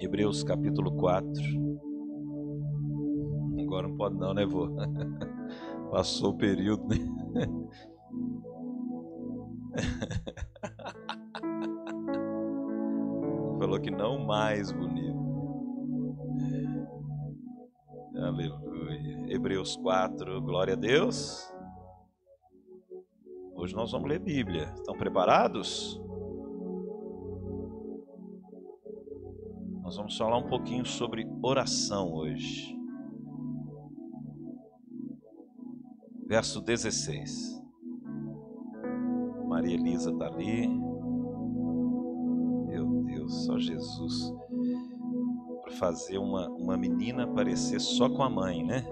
Hebreus capítulo 4. Agora não pode não, né, vô? Passou o período, né? Falou que não mais bonito. Aleluia. Hebreus 4, glória a Deus. Hoje nós vamos ler Bíblia. Estão preparados? Vamos falar um pouquinho sobre oração hoje. Verso 16. Maria Elisa está ali. Meu Deus, só Jesus. Para fazer uma, uma menina parecer só com a mãe, né?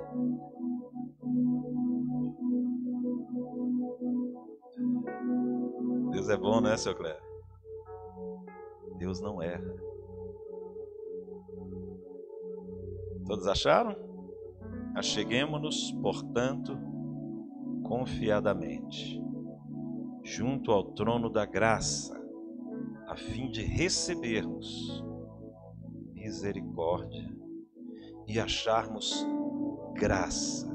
Deus é bom, né, seu Cléber? Deus não erra. Todos acharam? Acheguemos-nos, portanto, confiadamente, junto ao trono da graça, a fim de recebermos misericórdia e acharmos graça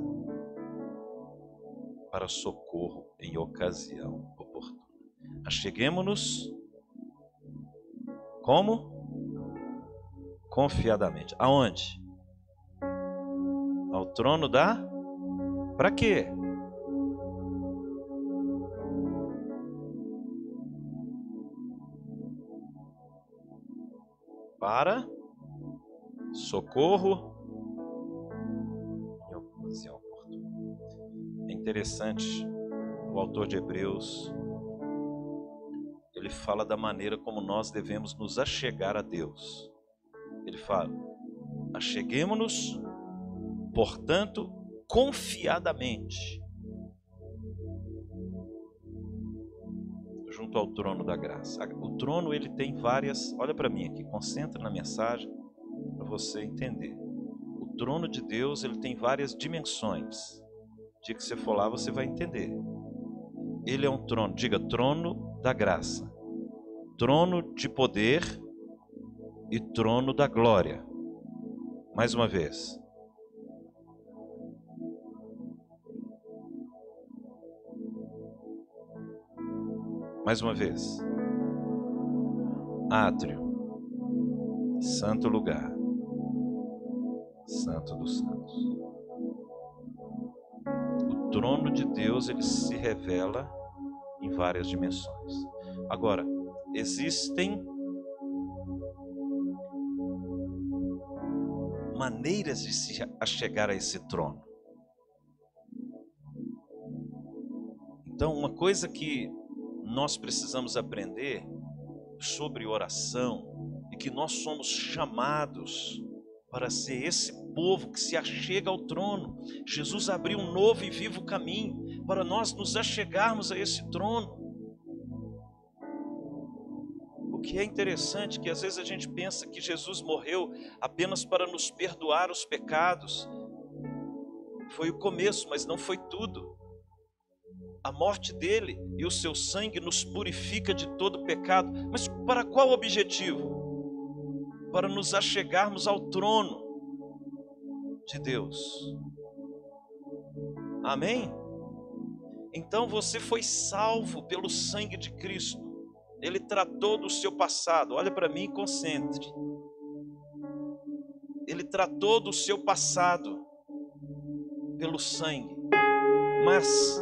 para socorro em ocasião oportuna. Acheguemos-nos como? Confiadamente. Aonde? Trono da. Para quê? Para socorro. É interessante, o autor de Hebreus, ele fala da maneira como nós devemos nos achegar a Deus. Ele fala: acheguemos-nos portanto, confiadamente, junto ao trono da graça. O trono ele tem várias, olha para mim aqui, concentra na mensagem para você entender. O trono de Deus ele tem várias dimensões. O dia que você for lá você vai entender. Ele é um trono, diga trono da graça, trono de poder e trono da glória. Mais uma vez, Mais uma vez. Átrio. Santo lugar. Santo dos santos. O trono de Deus ele se revela em várias dimensões. Agora, existem maneiras de se chegar a esse trono. Então, uma coisa que nós precisamos aprender sobre oração e que nós somos chamados para ser esse povo que se achega ao trono. Jesus abriu um novo e vivo caminho para nós nos achegarmos a esse trono. O que é interessante é que às vezes a gente pensa que Jesus morreu apenas para nos perdoar os pecados. Foi o começo, mas não foi tudo. A morte dele e o seu sangue nos purifica de todo pecado. Mas para qual objetivo? Para nos achegarmos ao trono de Deus. Amém? Então você foi salvo pelo sangue de Cristo. Ele tratou do seu passado. Olha para mim e concentre. Ele tratou do seu passado pelo sangue. Mas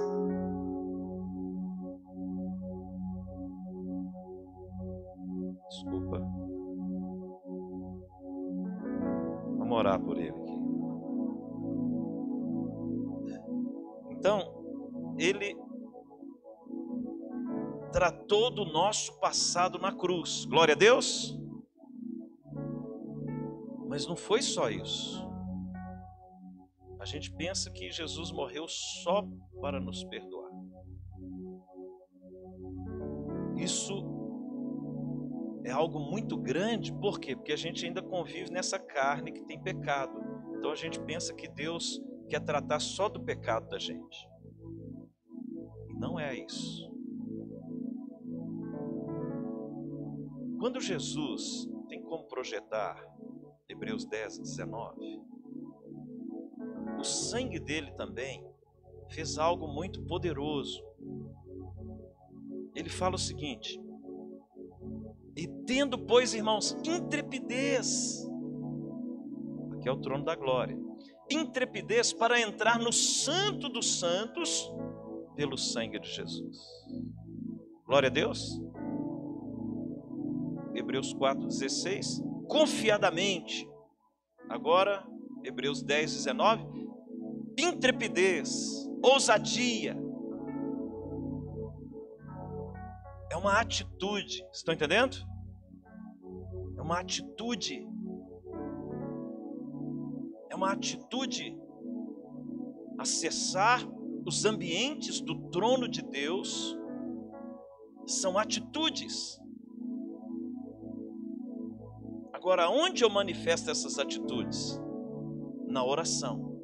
orar por ele aqui. Então, ele tratou do nosso passado na cruz. Glória a Deus. Mas não foi só isso. A gente pensa que Jesus morreu só para nos perdoar. Isso é algo muito grande, por quê? Porque a gente ainda convive nessa carne que tem pecado. Então a gente pensa que Deus quer tratar só do pecado da gente. E não é isso. Quando Jesus tem como projetar Hebreus 10, 19? O sangue dele também fez algo muito poderoso. Ele fala o seguinte: E tendo, pois, irmãos, intrepidez, aqui é o trono da glória, intrepidez para entrar no Santo dos Santos pelo sangue de Jesus. Glória a Deus. Hebreus 4,16. Confiadamente. Agora, Hebreus 10, 19. Intrepidez, ousadia. É uma atitude. Estão entendendo? É uma atitude. É uma atitude. Acessar os ambientes do trono de Deus são atitudes. Agora, onde eu manifesto essas atitudes? Na oração.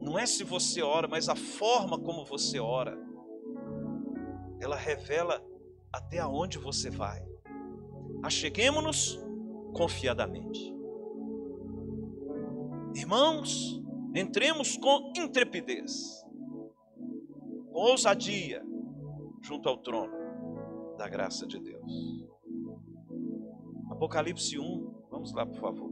Não é se você ora, mas a forma como você ora. Ela revela até aonde você vai. Acheguemos-nos confiadamente. Irmãos, entremos com intrepidez, com ousadia, junto ao trono da graça de Deus. Apocalipse 1, vamos lá, por favor.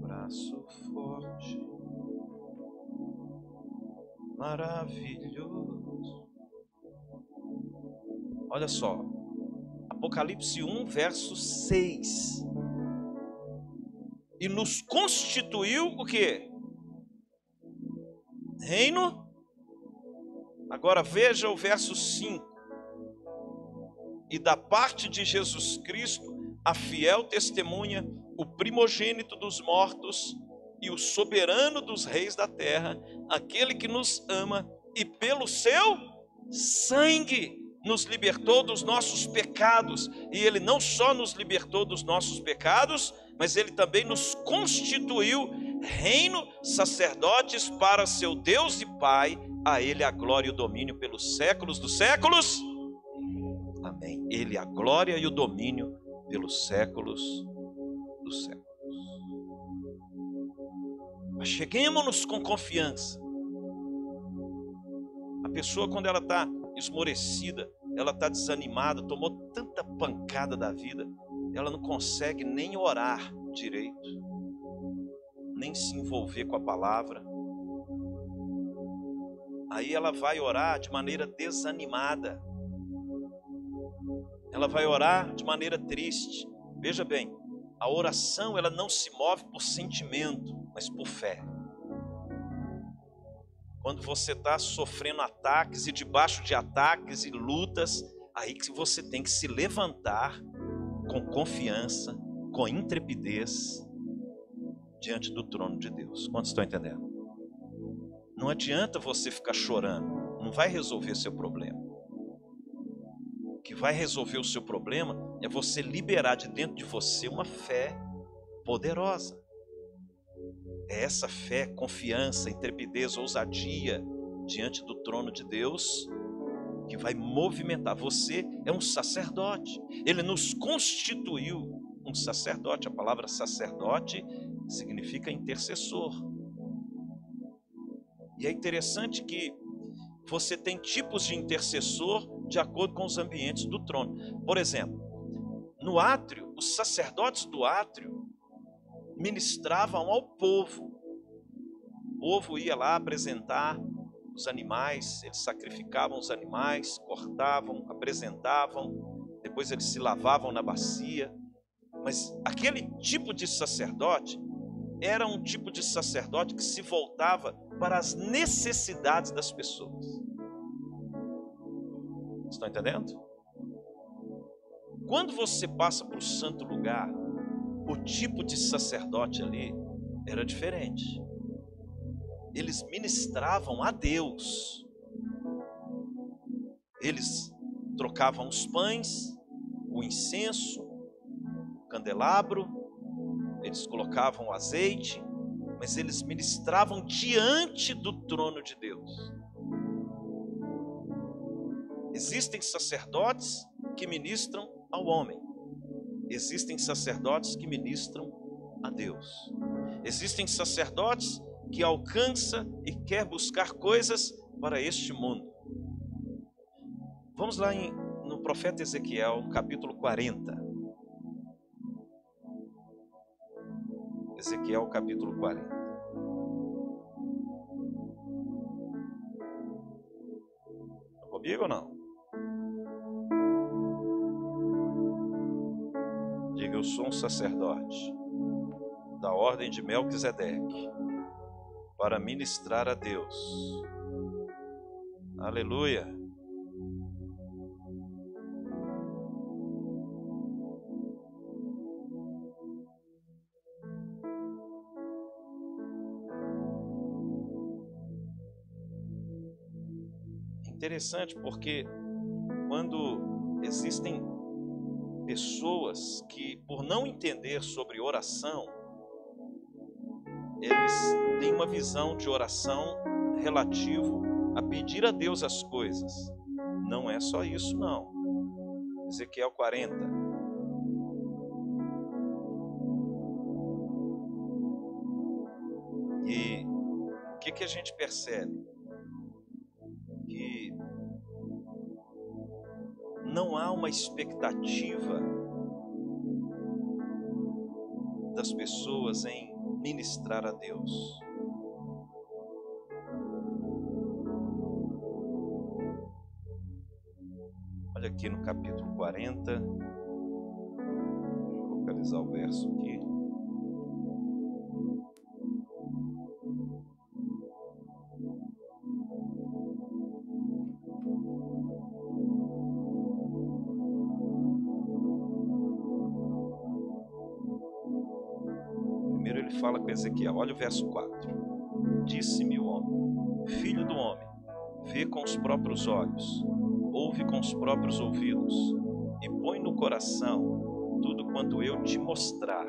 Braço forte, maravilhoso. Olha só, Apocalipse 1, verso 6. E nos constituiu o que? reino. Agora veja o verso 5. E da parte de Jesus Cristo, a fiel testemunha, o primogênito dos mortos e o soberano dos reis da terra, aquele que nos ama e pelo seu sangue nos libertou dos nossos pecados, e ele não só nos libertou dos nossos pecados, mas ele também nos constituiu reino, sacerdotes para seu Deus e Pai, a Ele a glória e o domínio pelos séculos dos séculos. Amém. Ele a glória e o domínio pelos séculos dos séculos. Cheguemos-nos com confiança. A pessoa, quando ela está esmorecida, ela está desanimada, tomou tanta pancada da vida, ela não consegue nem orar direito nem se envolver com a palavra. Aí ela vai orar de maneira desanimada. Ela vai orar de maneira triste. Veja bem, a oração ela não se move por sentimento, mas por fé. Quando você está sofrendo ataques e debaixo de ataques e lutas, aí que você tem que se levantar com confiança, com intrepidez, diante do trono de Deus. Quantos estão entendendo? Não adianta você ficar chorando, não vai resolver seu problema. O que vai resolver o seu problema é você liberar de dentro de você uma fé poderosa. É essa fé, confiança, intrepidez, ousadia diante do trono de Deus que vai movimentar. Você é um sacerdote. Ele nos constituiu um sacerdote. A palavra sacerdote significa intercessor. E é interessante que você tem tipos de intercessor de acordo com os ambientes do trono. Por exemplo, no átrio, os sacerdotes do átrio ministravam ao povo. O povo ia lá apresentar os animais, eles sacrificavam os animais, cortavam, apresentavam, depois eles se lavavam na bacia. Mas aquele tipo de sacerdote era um tipo de sacerdote que se voltava para as necessidades das pessoas. Estão entendendo? Quando você passa para o santo lugar, o tipo de sacerdote ali era diferente. Eles ministravam a Deus. Eles trocavam os pães, o incenso, o candelabro, eles colocavam o azeite, mas eles ministravam diante do trono de Deus. Existem sacerdotes que ministram ao homem. Existem sacerdotes que ministram a Deus. Existem sacerdotes que alcança e quer buscar coisas para este mundo. Vamos lá em, no profeta Ezequiel, capítulo 40. Ezequiel, capítulo 40. Está comigo ou não? Eu sou um sacerdote da ordem de Melquisedeque para ministrar a Deus. Aleluia. Interessante porque quando existem pessoas que, por não entender sobre oração, eles têm uma visão de oração relativo a pedir a Deus as coisas. Não é só isso, não. Ezequiel 40. E o que, que a gente percebe? Uma expectativa das pessoas em ministrar a Deus. Olha aqui no capítulo 40, vou localizar o verso aqui. Ezequiel. Olha o verso 4. Disse-me o homem: Filho do homem, vê com os próprios olhos, ouve com os próprios ouvidos, e põe no coração tudo quanto eu te mostrar,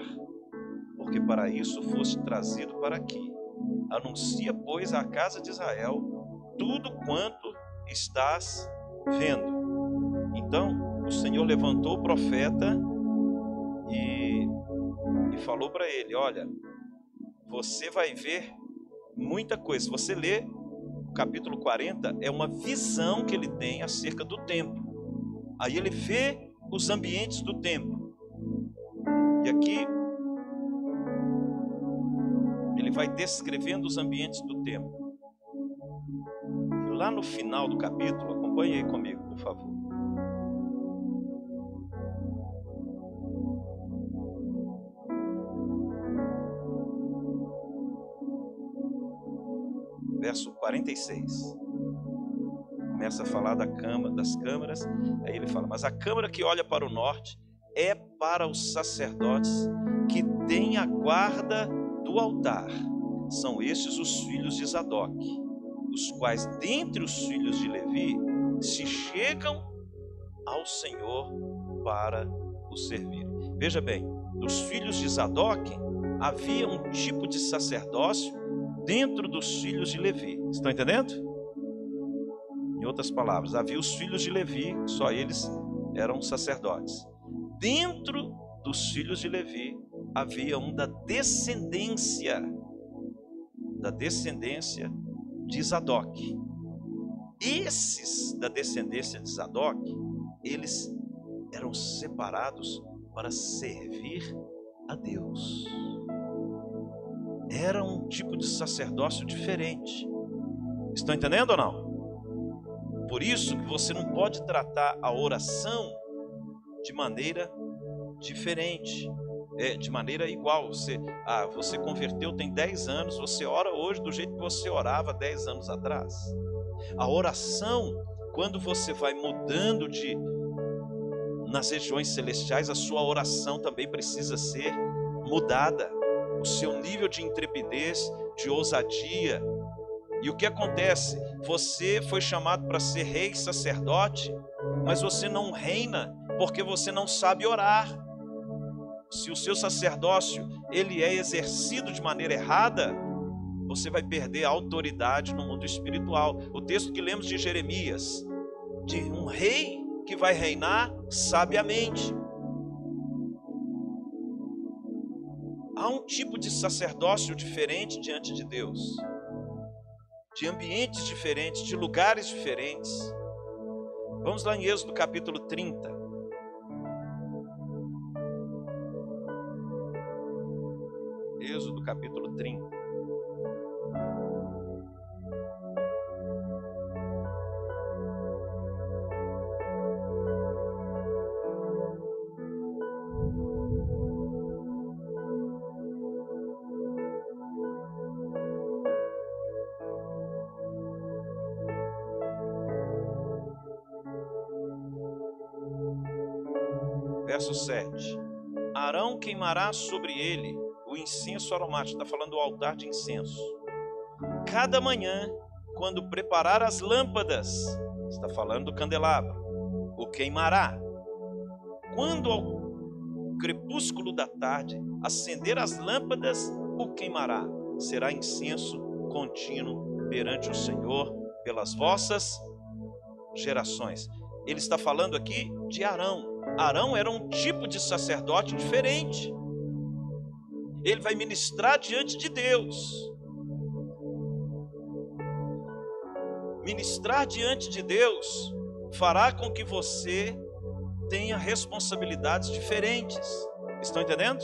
porque para isso foste trazido para aqui. Anuncia, pois, à casa de Israel tudo quanto estás vendo. Então o Senhor levantou o profeta e, e falou para ele: Olha, você vai ver muita coisa. Se você lê o capítulo 40, é uma visão que ele tem acerca do templo. Aí ele vê os ambientes do templo. E aqui ele vai descrevendo os ambientes do templo. E lá no final do capítulo, acompanhe aí comigo, por favor. 46. Começa a falar da cama, das câmaras, aí ele fala: Mas a câmara que olha para o norte é para os sacerdotes que têm a guarda do altar. São estes os filhos de Zadok, os quais, dentre os filhos de Levi, se chegam ao Senhor para o servir. Veja bem, dos filhos de Zadok havia um tipo de sacerdócio dentro dos filhos de Levi. Estão entendendo? Em outras palavras, havia os filhos de Levi, só eles eram sacerdotes. Dentro dos filhos de Levi havia um da descendência da descendência de Zadok. Esses da descendência de Zadok, eles eram separados para servir a Deus era um tipo de sacerdócio diferente. Estão entendendo ou não? Por isso que você não pode tratar a oração de maneira diferente, é, de maneira igual. Você, ah, você converteu tem 10 anos, você ora hoje do jeito que você orava 10 anos atrás. A oração, quando você vai mudando de nas regiões celestiais, a sua oração também precisa ser mudada o seu nível de intrepidez, de ousadia. E o que acontece? Você foi chamado para ser rei sacerdote, mas você não reina porque você não sabe orar. Se o seu sacerdócio ele é exercido de maneira errada, você vai perder a autoridade no mundo espiritual. O texto que lemos de Jeremias, de um rei que vai reinar sabiamente. Tipo de sacerdócio diferente diante de Deus, de ambientes diferentes, de lugares diferentes. Vamos lá em Êxodo capítulo 30. Êxodo capítulo 30. Queimará sobre ele o incenso aromático, está falando do altar de incenso. Cada manhã, quando preparar as lâmpadas, está falando do candelabro, o queimará. Quando ao crepúsculo da tarde acender as lâmpadas, o queimará. Será incenso contínuo perante o Senhor pelas vossas gerações. Ele está falando aqui de Arão. Arão era um tipo de sacerdote diferente. Ele vai ministrar diante de Deus. Ministrar diante de Deus fará com que você tenha responsabilidades diferentes. Estão entendendo?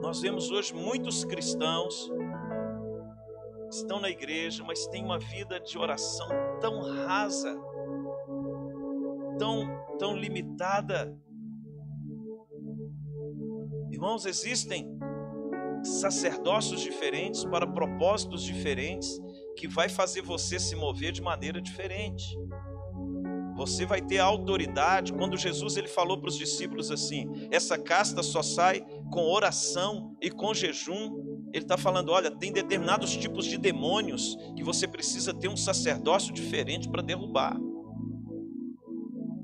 Nós vemos hoje muitos cristãos estão na igreja, mas têm uma vida de oração tão rasa, tão, tão limitada. Irmãos, existem sacerdócios diferentes para propósitos diferentes que vai fazer você se mover de maneira diferente. Você vai ter autoridade. Quando Jesus ele falou para os discípulos assim: essa casta só sai com oração e com jejum. Ele está falando: olha, tem determinados tipos de demônios que você precisa ter um sacerdócio diferente para derrubar.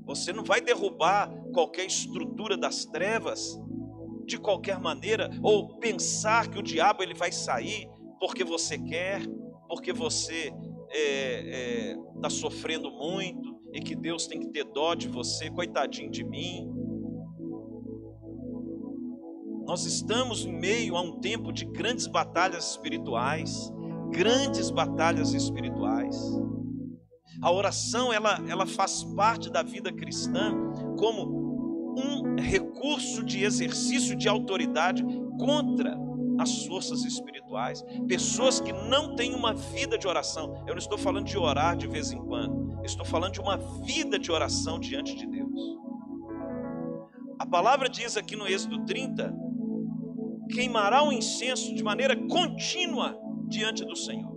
Você não vai derrubar qualquer estrutura das trevas de qualquer maneira, ou pensar que o diabo ele vai sair porque você quer, porque você está é, é, tá sofrendo muito e que Deus tem que ter dó de você, coitadinho de mim. Nós estamos em meio a um tempo de grandes batalhas espirituais, grandes batalhas espirituais. A oração ela, ela faz parte da vida cristã como um recurso de exercício de autoridade contra as forças espirituais. Pessoas que não têm uma vida de oração. Eu não estou falando de orar de vez em quando. Eu estou falando de uma vida de oração diante de Deus. A palavra diz aqui no Êxodo 30 queimará o incenso de maneira contínua diante do Senhor.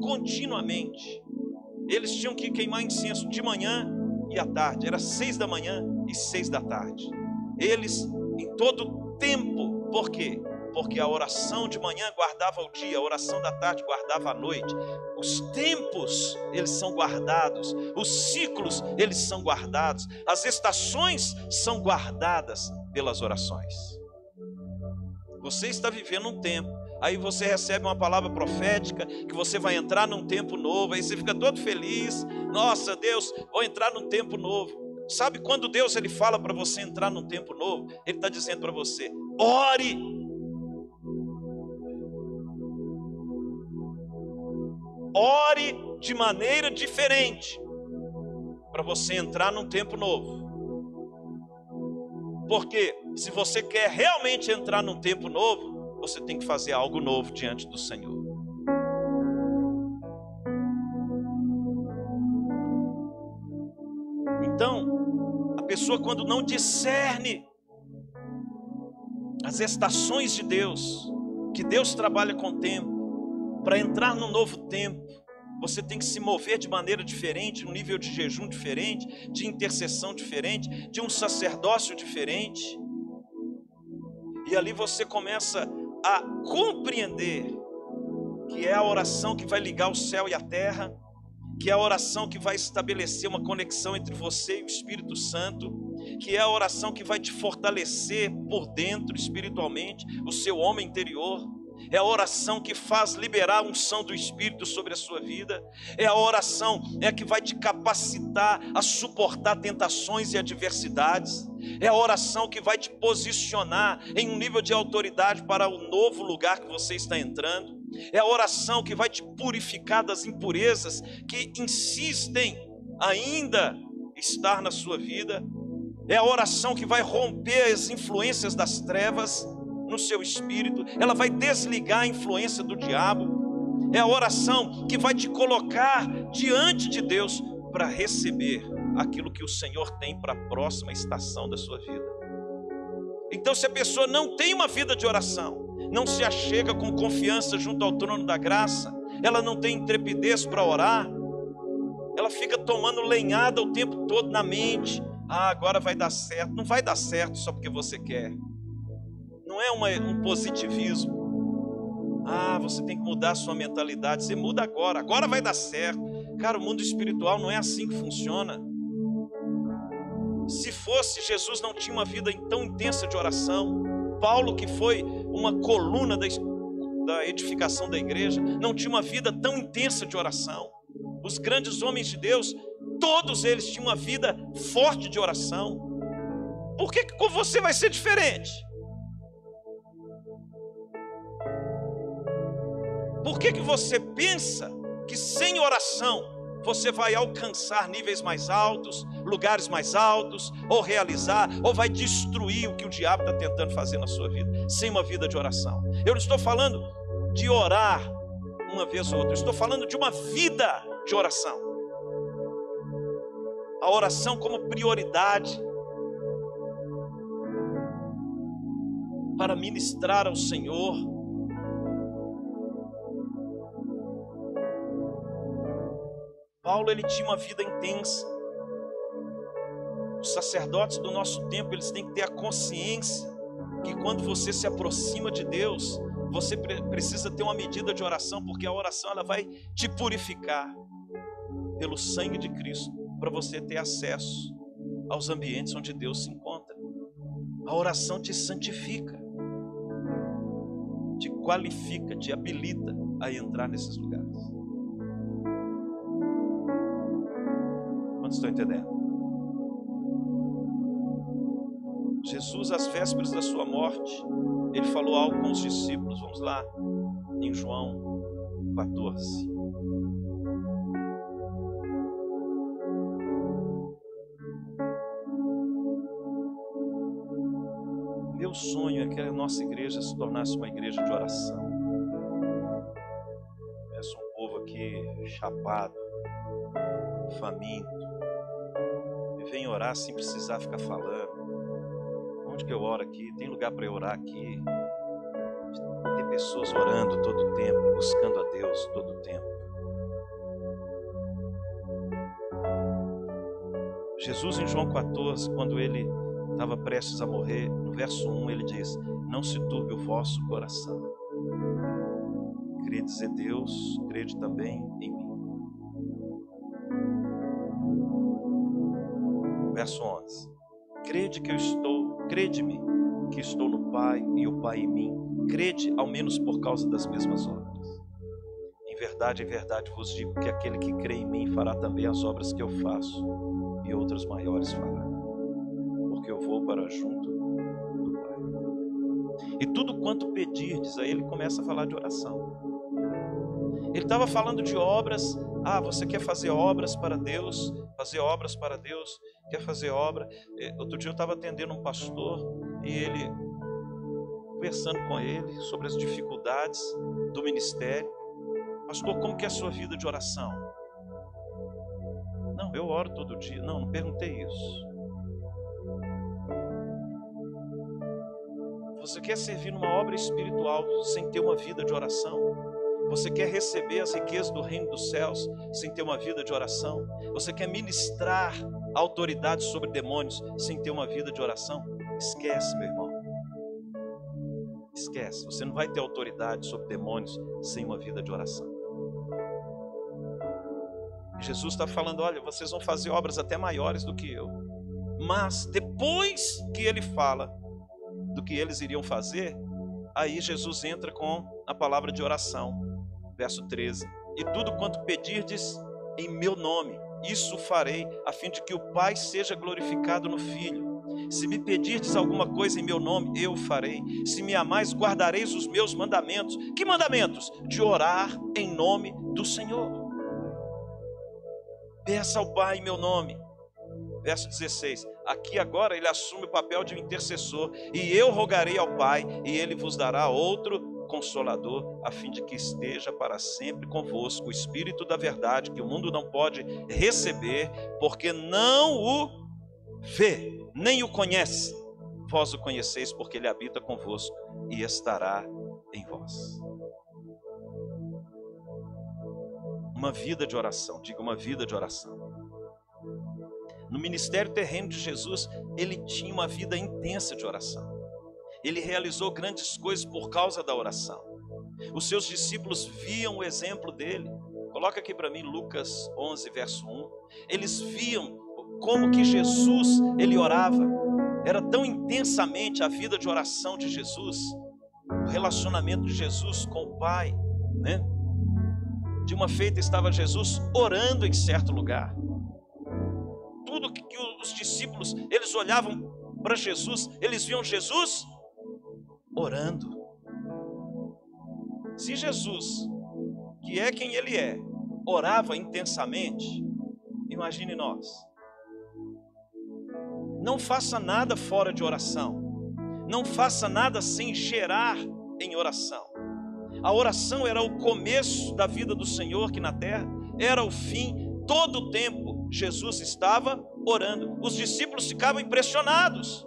Continuamente. Eles tinham que queimar incenso de manhã e à tarde. Era seis da manhã e seis da tarde. Eles em todo tempo. Por quê? Porque a oração de manhã guardava o dia, a oração da tarde guardava a noite. Os tempos, eles são guardados, os ciclos, eles são guardados, as estações são guardadas pelas orações. Você está vivendo um tempo. Aí você recebe uma palavra profética que você vai entrar num tempo novo. Aí você fica todo feliz. Nossa, Deus, vou entrar num tempo novo. Sabe quando Deus ele fala para você entrar num tempo novo? Ele está dizendo para você: ore. Ore de maneira diferente para você entrar num tempo novo. Porque se você quer realmente entrar num tempo novo, você tem que fazer algo novo diante do Senhor. Então, a pessoa quando não discerne as estações de Deus, que Deus trabalha com o tempo, para entrar no novo tempo, você tem que se mover de maneira diferente, num nível de jejum diferente, de intercessão diferente, de um sacerdócio diferente. E ali você começa a compreender que é a oração que vai ligar o céu e a terra, que é a oração que vai estabelecer uma conexão entre você e o Espírito Santo, que é a oração que vai te fortalecer por dentro espiritualmente, o seu homem interior é a oração que faz liberar a unção do Espírito sobre a sua vida, é a oração é a que vai te capacitar a suportar tentações e adversidades, é a oração que vai te posicionar em um nível de autoridade para o novo lugar que você está entrando, é a oração que vai te purificar das impurezas que insistem ainda estar na sua vida, é a oração que vai romper as influências das trevas no seu espírito, ela vai desligar a influência do diabo. É a oração que vai te colocar diante de Deus para receber aquilo que o Senhor tem para a próxima estação da sua vida. Então, se a pessoa não tem uma vida de oração, não se achega com confiança junto ao trono da graça, ela não tem intrepidez para orar, ela fica tomando lenhada o tempo todo na mente. Ah, agora vai dar certo. Não vai dar certo só porque você quer não é uma, um positivismo. Ah, você tem que mudar a sua mentalidade. Você muda agora, agora vai dar certo. Cara, o mundo espiritual não é assim que funciona. Se fosse, Jesus não tinha uma vida tão intensa de oração. Paulo, que foi uma coluna da, da edificação da igreja, não tinha uma vida tão intensa de oração. Os grandes homens de Deus, todos eles tinham uma vida forte de oração. Por que, que com você vai ser diferente? Por que, que você pensa que sem oração você vai alcançar níveis mais altos, lugares mais altos, ou realizar, ou vai destruir o que o diabo está tentando fazer na sua vida, sem uma vida de oração? Eu não estou falando de orar uma vez ou outra, eu estou falando de uma vida de oração. A oração como prioridade para ministrar ao Senhor Paulo ele tinha uma vida intensa. Os sacerdotes do nosso tempo, eles têm que ter a consciência que quando você se aproxima de Deus, você precisa ter uma medida de oração, porque a oração ela vai te purificar pelo sangue de Cristo, para você ter acesso aos ambientes onde Deus se encontra. A oração te santifica, te qualifica, te habilita a entrar nesses lugares. Quantos estão entendendo? Jesus, às vésperas da sua morte, ele falou algo com os discípulos. Vamos lá, em João 14. Meu sonho é que a nossa igreja se tornasse uma igreja de oração. Peço um povo aqui chapado, faminto, vem orar sem precisar ficar falando. Onde que eu oro aqui? Tem lugar para orar aqui? Tem pessoas orando todo o tempo, buscando a Deus todo o tempo. Jesus em João 14, quando ele estava prestes a morrer, no verso 1 ele diz: Não se turbe o vosso coração. Credes em Deus, crede também em mim. Verso 11. Crede que eu estou, crede-me que estou no Pai e o Pai em mim. Crede ao menos por causa das mesmas obras. Em verdade, em verdade vos digo que aquele que crê em mim fará também as obras que eu faço, e outras maiores fará, porque eu vou para junto do Pai. E tudo quanto pedirdes, aí ele começa a falar de oração. Ele estava falando de obras. Ah, você quer fazer obras para Deus? Fazer obras para Deus quer fazer obra. É, outro dia eu estava atendendo um pastor e ele, conversando com ele sobre as dificuldades do ministério. Pastor, como que é a sua vida de oração? Não, eu oro todo dia. Não, não perguntei isso. Você quer servir numa obra espiritual sem ter uma vida de oração? Você quer receber as riquezas do reino dos céus sem ter uma vida de oração? Você quer ministrar autoridade sobre demônios sem ter uma vida de oração? Esquece, meu irmão. Esquece. Você não vai ter autoridade sobre demônios sem uma vida de oração. Jesus está falando: olha, vocês vão fazer obras até maiores do que eu. Mas depois que ele fala do que eles iriam fazer, Aí Jesus entra com a palavra de oração, verso 13. E tudo quanto pedirdes em meu nome, isso farei, a fim de que o Pai seja glorificado no Filho. Se me pedirdes alguma coisa em meu nome, eu farei. Se me amais, guardareis os meus mandamentos. Que mandamentos? De orar em nome do Senhor. Peça ao Pai em meu nome. Verso 16. Aqui agora ele assume o papel de um intercessor. E eu rogarei ao Pai, e ele vos dará outro consolador, a fim de que esteja para sempre convosco o Espírito da verdade, que o mundo não pode receber, porque não o vê, nem o conhece. Vós o conheceis, porque ele habita convosco e estará em vós. Uma vida de oração, diga uma vida de oração. No ministério terreno de Jesus, ele tinha uma vida intensa de oração. Ele realizou grandes coisas por causa da oração. Os seus discípulos viam o exemplo dele. Coloca aqui para mim Lucas 11, verso 1. Eles viam como que Jesus, ele orava. Era tão intensamente a vida de oração de Jesus, o relacionamento de Jesus com o Pai, né? De uma feita estava Jesus orando em certo lugar. Tudo que, os discípulos, eles olhavam para Jesus, eles viam Jesus orando. Se Jesus, que é quem ele é, orava intensamente, imagine nós. Não faça nada fora de oração. Não faça nada sem gerar em oração. A oração era o começo da vida do Senhor aqui na terra, era o fim, todo o tempo Jesus estava orando. Os discípulos ficavam impressionados.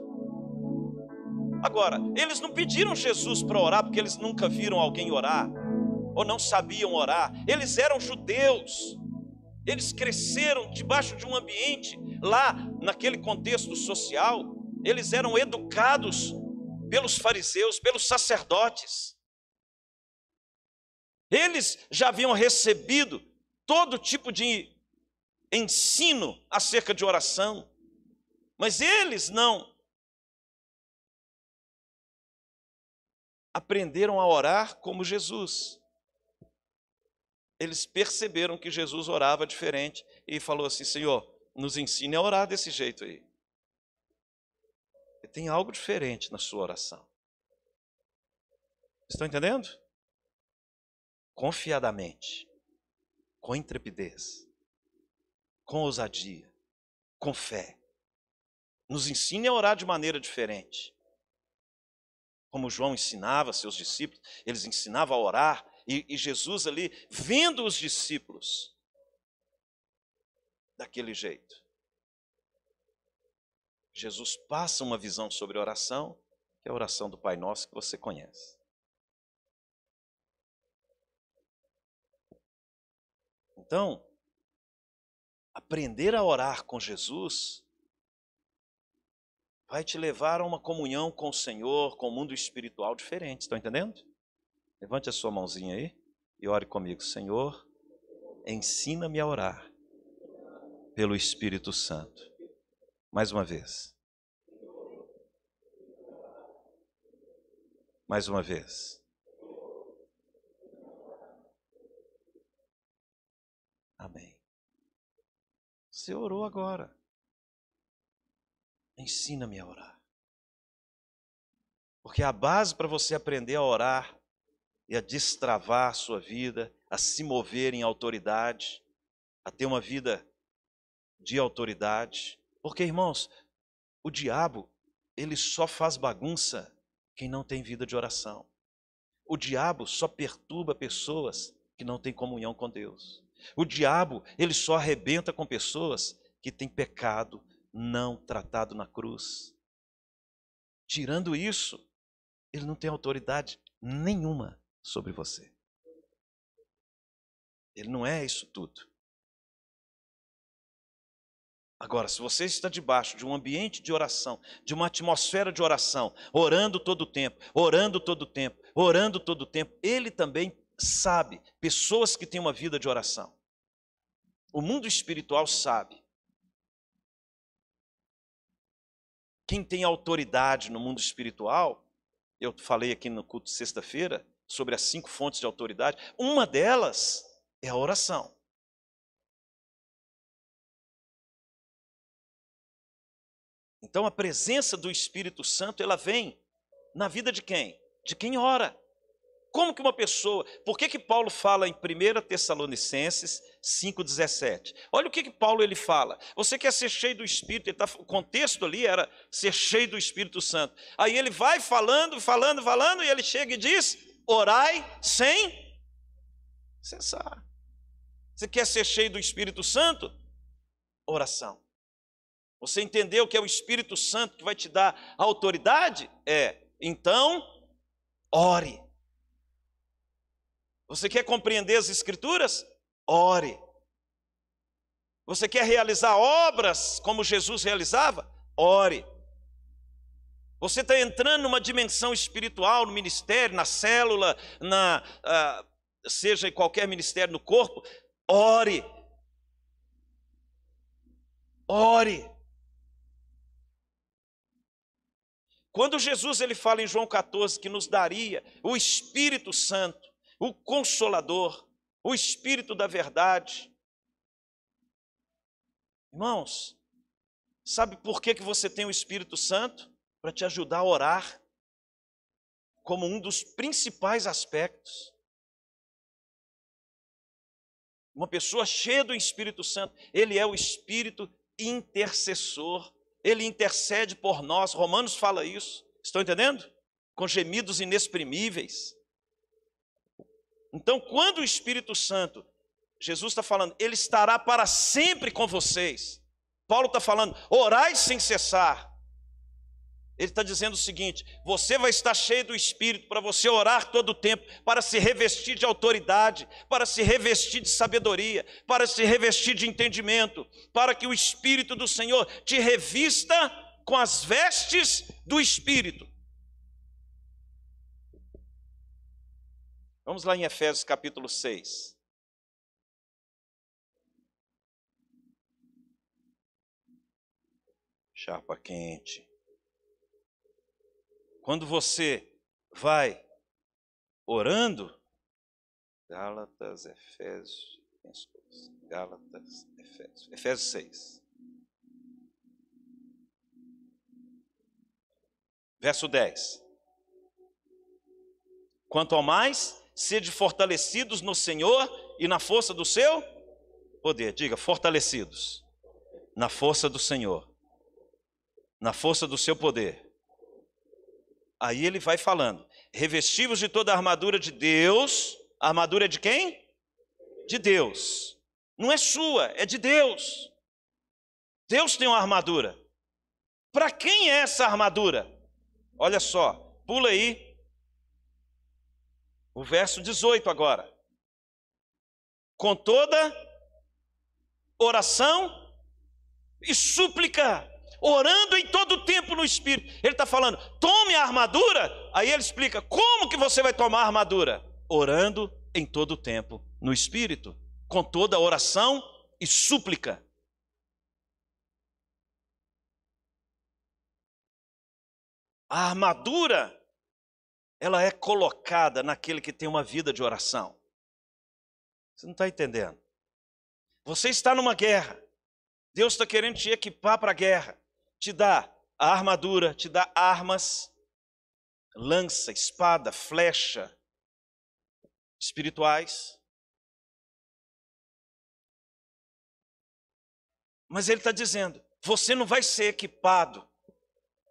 Agora, eles não pediram Jesus para orar porque eles nunca viram alguém orar ou não sabiam orar. Eles eram judeus. Eles cresceram debaixo de um ambiente lá naquele contexto social. Eles eram educados pelos fariseus, pelos sacerdotes. Eles já haviam recebido todo tipo de ensino acerca de oração, mas eles não aprenderam a orar como Jesus. Eles perceberam que Jesus orava diferente e falou assim: Senhor, nos ensine a orar desse jeito aí. Tem algo diferente na sua oração. Estão entendendo? Confiadamente, com intrepidez, com ousadia, com fé. Nos ensine a orar de maneira diferente como João ensinava seus discípulos, eles ensinavam a orar, e, e Jesus ali, vendo os discípulos daquele jeito. Jesus passa uma visão sobre oração, que é a oração do Pai Nosso que você conhece. Então, aprender a orar com Jesus vai te levar a uma comunhão com o Senhor, com o mundo espiritual diferente. Estão entendendo? Levante a sua mãozinha aí e ore comigo. Senhor, ensina-me a orar pelo Espírito Santo. Mais uma vez. Mais uma vez. Amém. Você orou agora. Ensina-me a orar. Porque a base para você aprender a orar e a destravar a sua vida, a se mover em autoridade, a ter uma vida de autoridade. Porque, irmãos, o diabo, ele só faz bagunça quem não tem vida de oração. O diabo só perturba pessoas que não têm comunhão com Deus. O diabo, ele só arrebenta com pessoas que têm pecado, não tratado na cruz. Tirando isso, ele não tem autoridade nenhuma sobre você. Ele não é isso tudo. Agora, se você está debaixo de um ambiente de oração, de uma atmosfera de oração, orando todo o tempo, orando todo o tempo, orando todo o tempo, ele também sabe, pessoas que têm uma vida de oração. O mundo espiritual sabe quem tem autoridade no mundo espiritual Eu falei aqui no culto sexta-feira sobre as cinco fontes de autoridade. Uma delas é a oração. Então a presença do Espírito Santo, ela vem na vida de quem? De quem ora. Como que uma pessoa, por que que Paulo fala em 1 Tessalonicenses 5,17? Olha o que que Paulo ele fala. Você quer ser cheio do Espírito, tá, o contexto ali era ser cheio do Espírito Santo. Aí ele vai falando, falando, falando, e ele chega e diz: orai sem cessar. Você quer ser cheio do Espírito Santo? Oração. Você entendeu que é o Espírito Santo que vai te dar autoridade? É. Então, ore. Você quer compreender as Escrituras? Ore. Você quer realizar obras como Jesus realizava? Ore. Você está entrando numa dimensão espiritual no ministério, na célula, na, uh, seja em qualquer ministério no corpo, ore. Ore. Quando Jesus ele fala em João 14 que nos daria o Espírito Santo, o Consolador, o Espírito da Verdade, irmãos, sabe por que, que você tem o Espírito Santo? Para te ajudar a orar, como um dos principais aspectos. Uma pessoa cheia do Espírito Santo, ele é o Espírito intercessor ele intercede por nós. Romanos fala isso. Estão entendendo? Com gemidos inexprimíveis. Então, quando o Espírito Santo, Jesus está falando, ele estará para sempre com vocês. Paulo está falando, orai sem cessar. Ele está dizendo o seguinte: você vai estar cheio do Espírito para você orar todo o tempo, para se revestir de autoridade, para se revestir de sabedoria, para se revestir de entendimento, para que o Espírito do Senhor te revista com as vestes do Espírito. Vamos lá em Efésios capítulo 6. Chapa quente. Quando você vai orando, Gálatas, Efésios, Gálatas, Efésios, Efésios 6. Verso 10. Quanto ao mais, sede fortalecidos no Senhor e na força do seu poder. Diga, fortalecidos na força do Senhor, na força do seu poder. Aí ele vai falando: revestivos de toda a armadura de Deus. A armadura de quem? De Deus. Não é sua, é de Deus. Deus tem uma armadura. Para quem é essa armadura? Olha só, pula aí. O verso 18 agora. Com toda oração e súplica orando em todo o tempo no Espírito. Ele está falando, tome a armadura. Aí ele explica, como que você vai tomar a armadura? Orando em todo o tempo no Espírito, com toda oração e súplica. A armadura, ela é colocada naquele que tem uma vida de oração. Você não está entendendo? Você está numa guerra. Deus está querendo te equipar para a guerra te dá a armadura, te dá armas, lança, espada, flecha espirituais. Mas ele está dizendo: você não vai ser equipado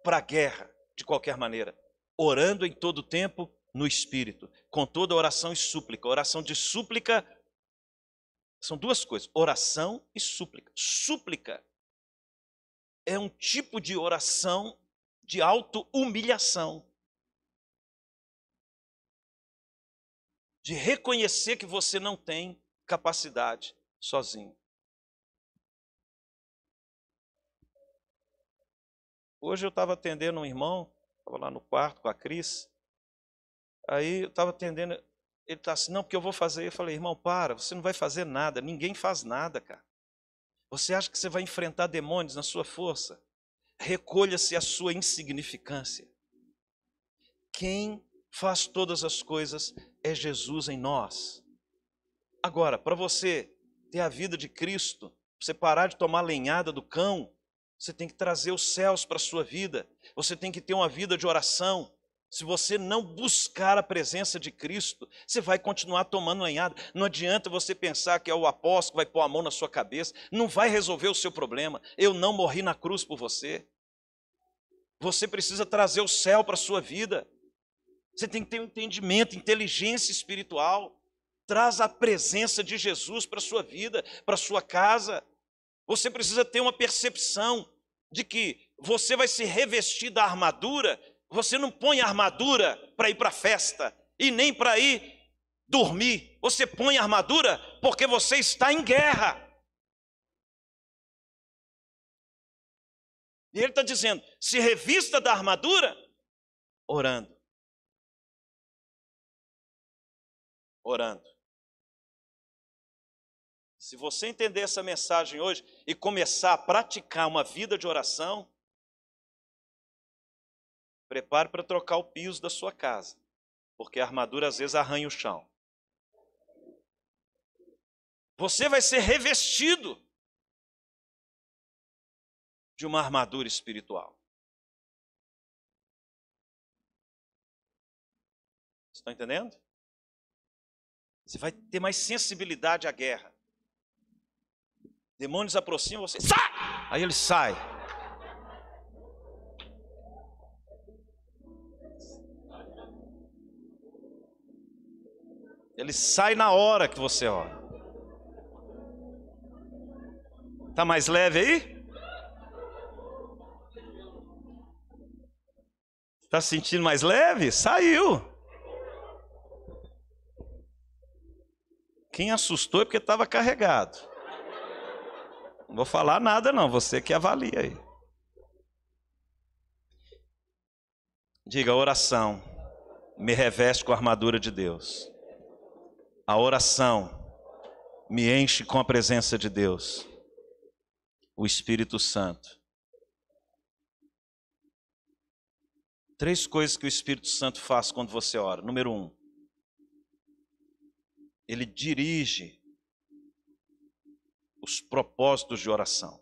para a guerra de qualquer maneira, orando em todo tempo no Espírito, com toda oração e súplica. Oração de súplica são duas coisas: oração e súplica. Súplica é um tipo de oração de auto-humilhação. De reconhecer que você não tem capacidade sozinho. Hoje eu estava atendendo um irmão, estava lá no quarto com a Cris. Aí eu estava atendendo, ele está assim, não, porque eu vou fazer. Eu falei, irmão, para, você não vai fazer nada, ninguém faz nada, cara. Você acha que você vai enfrentar demônios na sua força? Recolha-se a sua insignificância. quem faz todas as coisas é Jesus em nós. Agora, para você ter a vida de Cristo, você parar de tomar lenhada do cão, você tem que trazer os céus para a sua vida. Você tem que ter uma vida de oração. Se você não buscar a presença de Cristo, você vai continuar tomando lenhada. Não adianta você pensar que é o apóstolo que vai pôr a mão na sua cabeça. Não vai resolver o seu problema. Eu não morri na cruz por você. Você precisa trazer o céu para a sua vida. Você tem que ter um entendimento, inteligência espiritual. Traz a presença de Jesus para a sua vida, para a sua casa. Você precisa ter uma percepção de que você vai se revestir da armadura. Você não põe armadura para ir para a festa e nem para ir dormir. Você põe armadura porque você está em guerra. E ele está dizendo: se revista da armadura, orando. Orando. Se você entender essa mensagem hoje e começar a praticar uma vida de oração, prepare para trocar o piso da sua casa, porque a armadura às vezes arranha o chão. Você vai ser revestido de uma armadura espiritual. Estão entendendo? Você vai ter mais sensibilidade à guerra. Demônios aproximam você, sai! Aí ele sai. Ele sai na hora que você ora. Tá mais leve aí? Se sentindo mais leve? Saiu. Quem assustou é porque estava carregado. Não vou falar nada, não. Você que avalia aí. Diga, oração me reveste com a armadura de Deus. A oração me enche com a presença de Deus. O Espírito Santo Três coisas que o Espírito Santo faz quando você ora. Número um, ele dirige os propósitos de oração.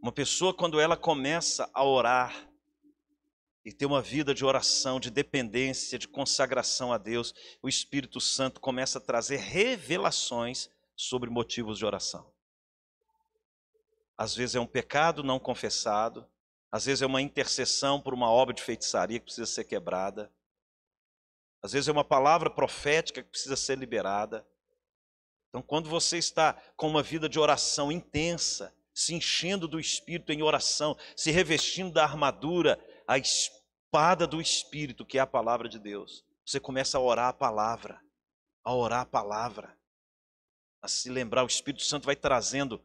Uma pessoa, quando ela começa a orar e ter uma vida de oração, de dependência, de consagração a Deus, o Espírito Santo começa a trazer revelações sobre motivos de oração. Às vezes é um pecado não confessado, às vezes é uma intercessão por uma obra de feitiçaria que precisa ser quebrada. Às vezes é uma palavra profética que precisa ser liberada. Então, quando você está com uma vida de oração intensa, se enchendo do Espírito em oração, se revestindo da armadura, a espada do Espírito, que é a palavra de Deus, você começa a orar a palavra, a orar a palavra, a se lembrar, o Espírito Santo vai trazendo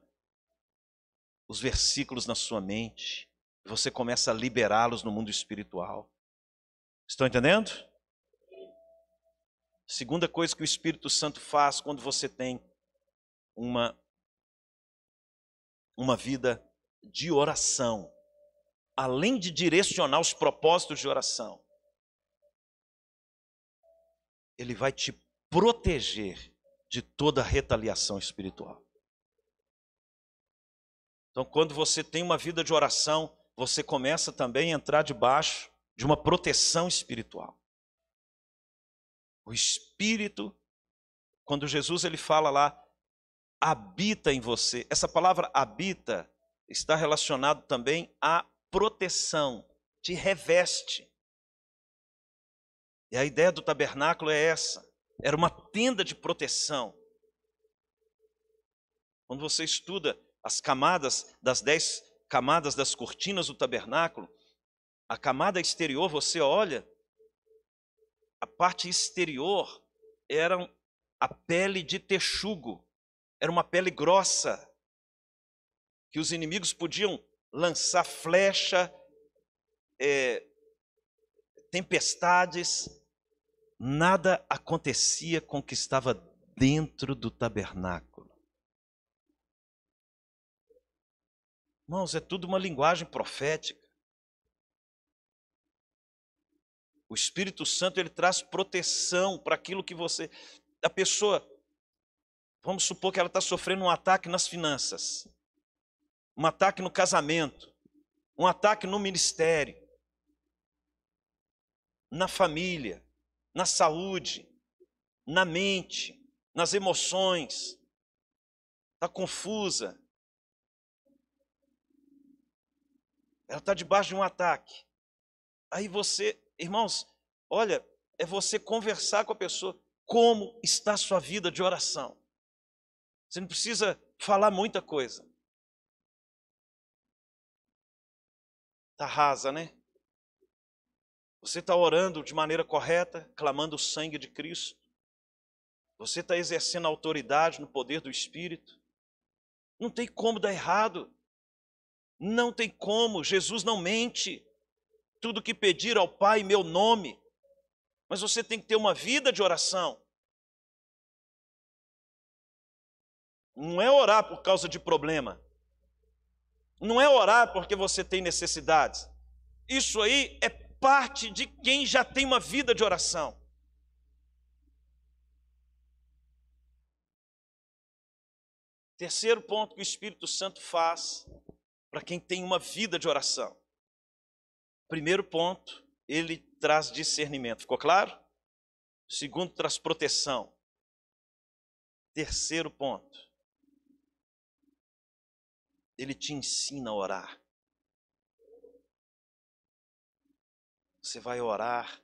os versículos na sua mente, você começa a liberá-los no mundo espiritual. Estão entendendo? Segunda coisa que o Espírito Santo faz quando você tem uma uma vida de oração, além de direcionar os propósitos de oração, ele vai te proteger de toda retaliação espiritual. Então, quando você tem uma vida de oração, você começa também a entrar debaixo de uma proteção espiritual. O espírito, quando Jesus ele fala lá, habita em você. Essa palavra habita está relacionado também à proteção, te reveste. E a ideia do tabernáculo é essa. Era uma tenda de proteção. Quando você estuda as camadas das dez camadas das cortinas do tabernáculo, a camada exterior, você olha, a parte exterior era a pele de texugo, era uma pele grossa, que os inimigos podiam lançar flecha, é, tempestades, nada acontecia com o que estava dentro do tabernáculo. Irmãos, é tudo uma linguagem profética. O Espírito Santo ele traz proteção para aquilo que você. A pessoa, vamos supor que ela está sofrendo um ataque nas finanças, um ataque no casamento, um ataque no ministério, na família, na saúde, na mente, nas emoções, está confusa. Ela está debaixo de um ataque. Aí você, irmãos, olha, é você conversar com a pessoa. Como está a sua vida de oração? Você não precisa falar muita coisa. Está rasa, né? Você está orando de maneira correta, clamando o sangue de Cristo. Você está exercendo autoridade no poder do Espírito. Não tem como dar errado. Não tem como. Jesus não mente. Tudo que pedir ao Pai em meu nome. Mas você tem que ter uma vida de oração. Não é orar por causa de problema. Não é orar porque você tem necessidades. Isso aí é parte de quem já tem uma vida de oração. Terceiro ponto que o Espírito Santo faz para quem tem uma vida de oração. Primeiro ponto, ele traz discernimento. Ficou claro? Segundo, traz proteção. Terceiro ponto, ele te ensina a orar. Você vai orar,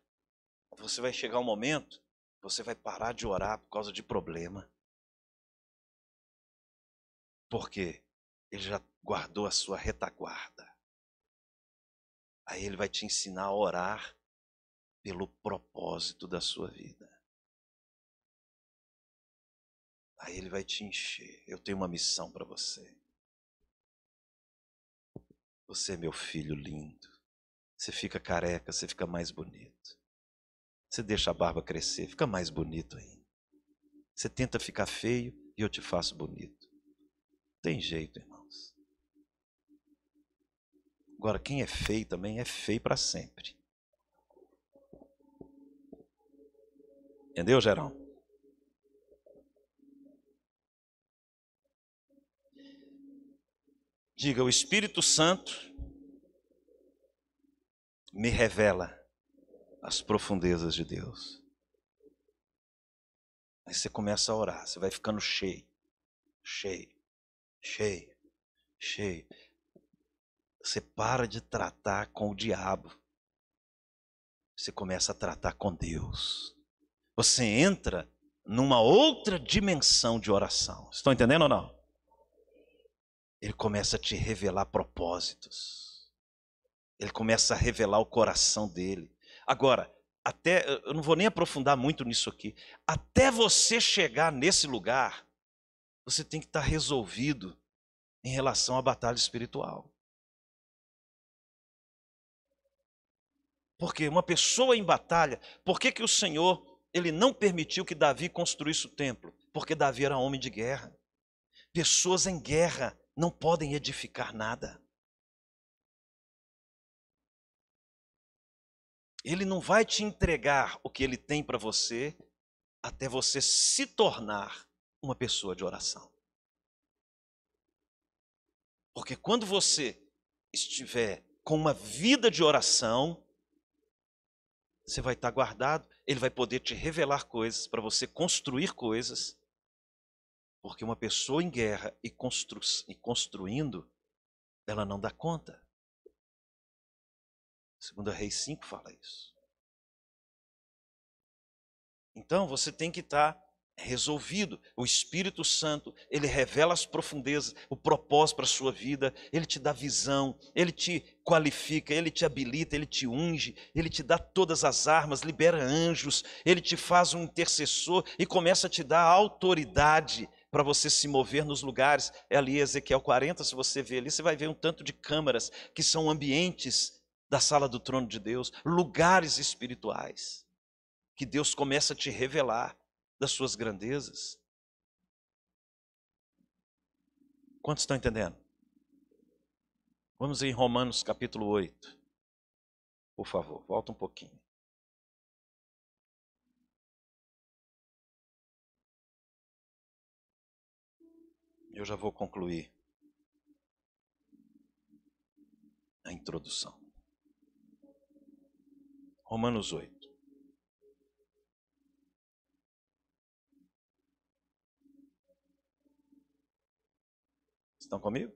você vai chegar um momento, você vai parar de orar por causa de problema. Porque ele já guardou a sua retaguarda. Aí ele vai te ensinar a orar pelo propósito da sua vida. Aí ele vai te encher. Eu tenho uma missão para você. Você é meu filho lindo. Você fica careca, você fica mais bonito. Você deixa a barba crescer, fica mais bonito ainda. Você tenta ficar feio e eu te faço bonito. Tem jeito, irmãos. Agora, quem é feio também é feio para sempre. Entendeu, Gerão? Diga, o Espírito Santo me revela as profundezas de Deus. Aí você começa a orar, você vai ficando cheio, cheio cheio, cheio. Você para de tratar com o diabo. Você começa a tratar com Deus. Você entra numa outra dimensão de oração. Estão entendendo ou não? Ele começa a te revelar propósitos. Ele começa a revelar o coração dele. Agora, até eu não vou nem aprofundar muito nisso aqui. Até você chegar nesse lugar, você tem que estar resolvido em relação à batalha espiritual. Porque uma pessoa em batalha, por que, que o Senhor ele não permitiu que Davi construísse o templo? Porque Davi era homem de guerra. Pessoas em guerra não podem edificar nada. Ele não vai te entregar o que ele tem para você até você se tornar uma pessoa de oração. Porque quando você estiver com uma vida de oração, você vai estar guardado, ele vai poder te revelar coisas para você construir coisas. Porque uma pessoa em guerra e, constru e construindo, ela não dá conta. Segunda Reis 5 fala isso. Então você tem que estar resolvido. O Espírito Santo, ele revela as profundezas, o propósito para a sua vida, ele te dá visão, ele te qualifica, ele te habilita, ele te unge, ele te dá todas as armas, libera anjos, ele te faz um intercessor e começa a te dar autoridade para você se mover nos lugares. É ali Ezequiel 40, se você ver ali, você vai ver um tanto de câmaras que são ambientes da sala do trono de Deus, lugares espirituais que Deus começa a te revelar das suas grandezas. Quantos estão entendendo? Vamos em Romanos capítulo 8. Por favor, volta um pouquinho. Eu já vou concluir a introdução. Romanos 8. Estão comigo?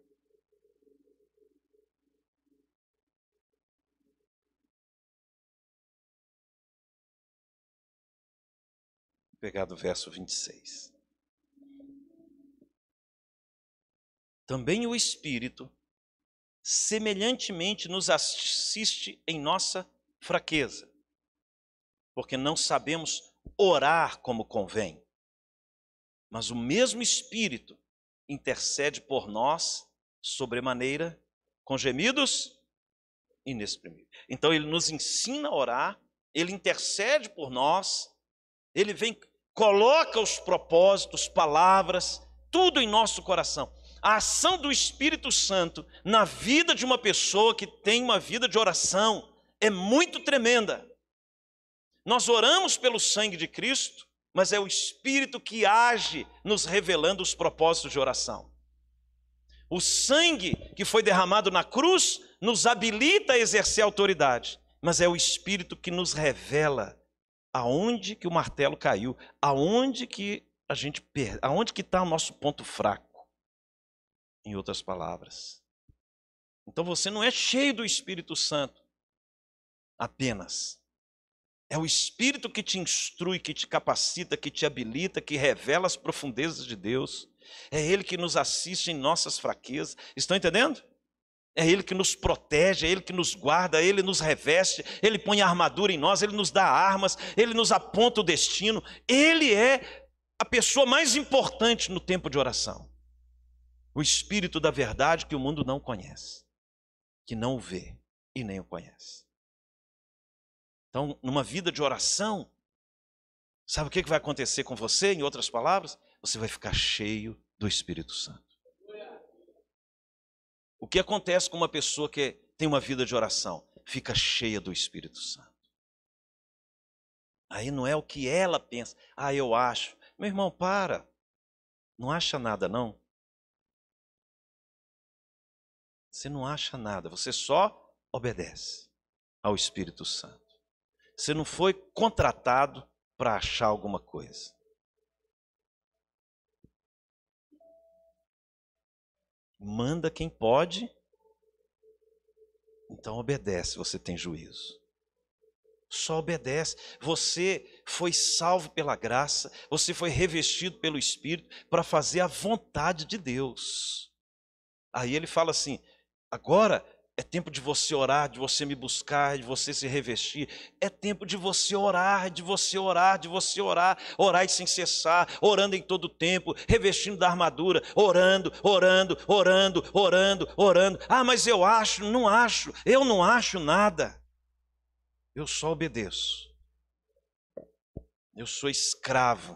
Vou pegar do verso 26. Também o Espírito semelhantemente nos assiste em nossa fraqueza, porque não sabemos orar como convém. Mas o mesmo Espírito intercede por nós sobremaneira com gemidos inexprimíveis. Então ele nos ensina a orar, ele intercede por nós, ele vem, coloca os propósitos, palavras, tudo em nosso coração a ação do Espírito Santo na vida de uma pessoa que tem uma vida de oração é muito tremenda. Nós oramos pelo sangue de Cristo, mas é o Espírito que age nos revelando os propósitos de oração. O sangue que foi derramado na cruz nos habilita a exercer autoridade, mas é o Espírito que nos revela aonde que o martelo caiu, aonde que a gente perde, aonde que está o nosso ponto fraco em outras palavras. Então você não é cheio do Espírito Santo apenas. É o Espírito que te instrui, que te capacita, que te habilita, que revela as profundezas de Deus. É Ele que nos assiste em nossas fraquezas. Estão entendendo? É Ele que nos protege, é Ele que nos guarda, Ele nos reveste, Ele põe armadura em nós, Ele nos dá armas, Ele nos aponta o destino. Ele é a pessoa mais importante no tempo de oração o Espírito da verdade que o mundo não conhece, que não o vê e nem o conhece. Então, numa vida de oração, sabe o que vai acontecer com você? Em outras palavras, você vai ficar cheio do Espírito Santo. O que acontece com uma pessoa que tem uma vida de oração? Fica cheia do Espírito Santo. Aí não é o que ela pensa. Ah, eu acho. Meu irmão, para. Não acha nada, não. Você não acha nada, você só obedece ao Espírito Santo. Você não foi contratado para achar alguma coisa. Manda quem pode, então obedece, você tem juízo. Só obedece. Você foi salvo pela graça, você foi revestido pelo Espírito para fazer a vontade de Deus. Aí ele fala assim: Agora é tempo de você orar, de você me buscar, de você se revestir. É tempo de você orar, de você orar, de você orar, orar e sem cessar, orando em todo tempo, revestindo da armadura, orando, orando, orando, orando, orando. Ah, mas eu acho, não acho, eu não acho nada. Eu só obedeço. Eu sou escravo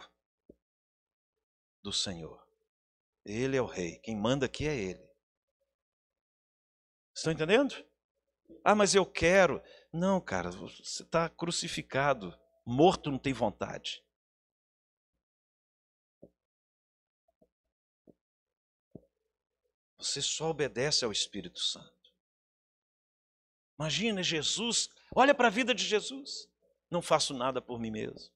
do Senhor. Ele é o rei, quem manda aqui é ele. Estão entendendo? Ah, mas eu quero. Não, cara, você está crucificado. Morto não tem vontade. Você só obedece ao Espírito Santo. Imagina Jesus, olha para a vida de Jesus. Não faço nada por mim mesmo.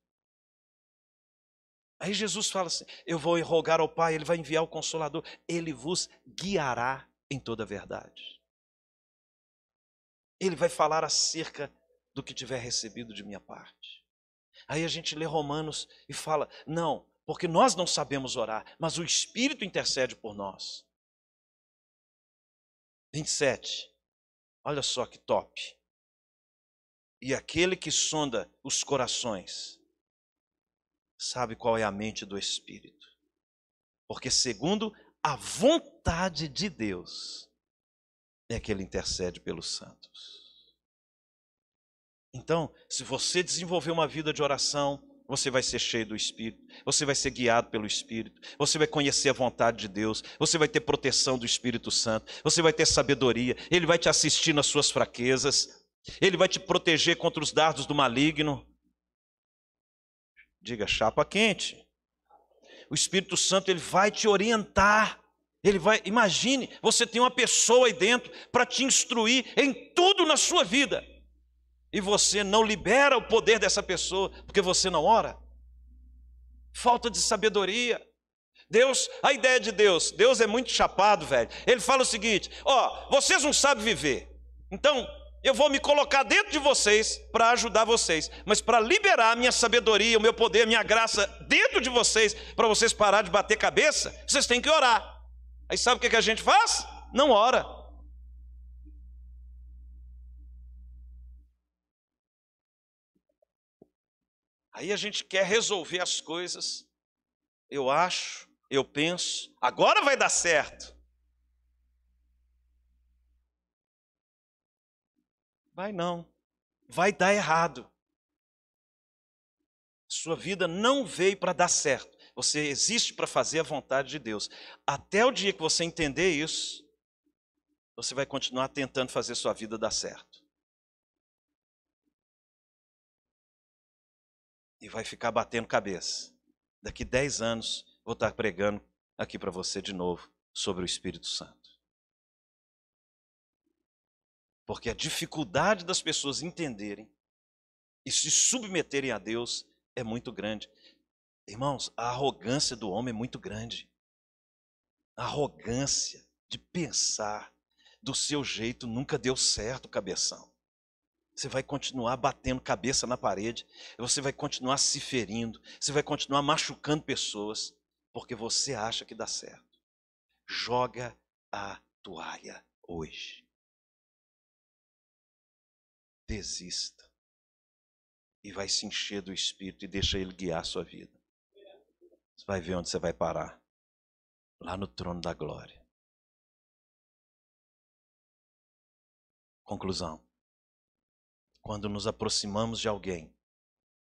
Aí Jesus fala assim: Eu vou rogar ao Pai, Ele vai enviar o Consolador, Ele vos guiará em toda a verdade. Ele vai falar acerca do que tiver recebido de minha parte. Aí a gente lê Romanos e fala: não, porque nós não sabemos orar, mas o Espírito intercede por nós. 27. Olha só que top. E aquele que sonda os corações sabe qual é a mente do Espírito. Porque, segundo a vontade de Deus, é que ele intercede pelos santos. Então, se você desenvolver uma vida de oração, você vai ser cheio do Espírito, você vai ser guiado pelo Espírito, você vai conhecer a vontade de Deus, você vai ter proteção do Espírito Santo, você vai ter sabedoria, Ele vai te assistir nas suas fraquezas, Ele vai te proteger contra os dardos do maligno. Diga chapa quente. O Espírito Santo ele vai te orientar Ele vai, imagine, você tem uma pessoa aí dentro para te instruir em tudo na sua vida. E você não libera o poder dessa pessoa porque você não ora. Falta de sabedoria. Deus, a ideia de Deus, Deus é muito chapado, velho. Ele fala o seguinte: ó, vocês não sabem viver. Então, eu vou me colocar dentro de vocês para ajudar vocês, mas para liberar a minha sabedoria, o meu poder, a minha graça dentro de vocês, para vocês parar de bater cabeça, vocês têm que orar. Aí sabe o que a gente faz? Não ora. Aí a gente quer resolver as coisas. Eu acho, eu penso, agora vai dar certo. Vai não. Vai dar errado. Sua vida não veio para dar certo. Você existe para fazer a vontade de Deus. Até o dia que você entender isso, você vai continuar tentando fazer sua vida dar certo. E vai ficar batendo cabeça. Daqui 10 anos, vou estar pregando aqui para você de novo sobre o Espírito Santo. Porque a dificuldade das pessoas entenderem e se submeterem a Deus é muito grande. Irmãos, a arrogância do homem é muito grande. A arrogância de pensar do seu jeito nunca deu certo, cabeção. Você vai continuar batendo cabeça na parede, você vai continuar se ferindo, você vai continuar machucando pessoas, porque você acha que dá certo. Joga a toalha hoje desista. E vai se encher do Espírito e deixa Ele guiar a sua vida. Vai ver onde você vai parar. Lá no trono da glória. Conclusão. Quando nos aproximamos de alguém,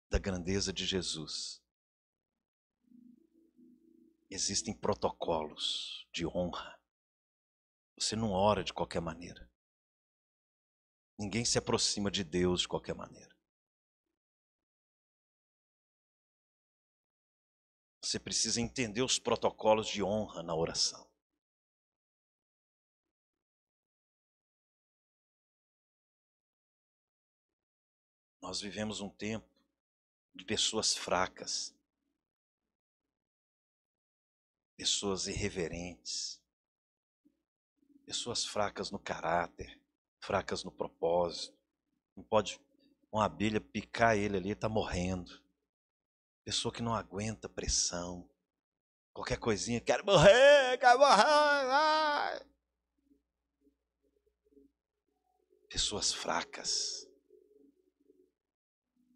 da grandeza de Jesus, existem protocolos de honra. Você não ora de qualquer maneira. Ninguém se aproxima de Deus de qualquer maneira. Você precisa entender os protocolos de honra na oração. Nós vivemos um tempo de pessoas fracas, pessoas irreverentes, pessoas fracas no caráter, fracas no propósito. Não pode uma abelha picar ele ali, está morrendo. Pessoa que não aguenta pressão. Qualquer coisinha, quer morrer, quer morrer. Vai. Pessoas fracas.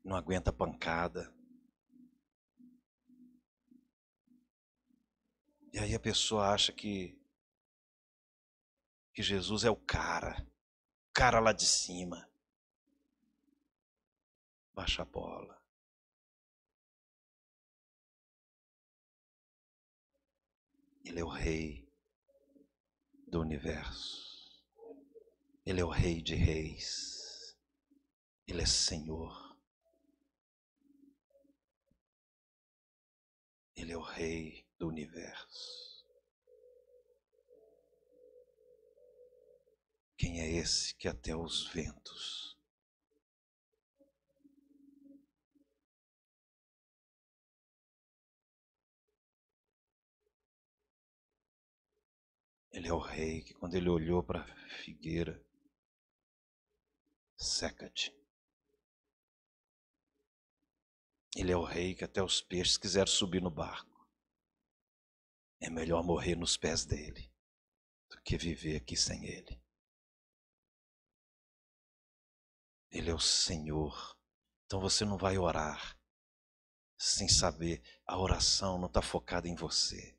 Não aguenta pancada. E aí a pessoa acha que que Jesus é o cara cara lá de cima. Baixa a bola. Ele é o rei do universo. Ele é o rei de reis. Ele é Senhor. Ele é o rei do universo. Quem é esse que até os ventos Ele é o rei que, quando ele olhou para a figueira, seca-te. Ele é o rei que até os peixes quiseram subir no barco. É melhor morrer nos pés dele do que viver aqui sem ele. Ele é o Senhor. Então você não vai orar sem saber. A oração não está focada em você.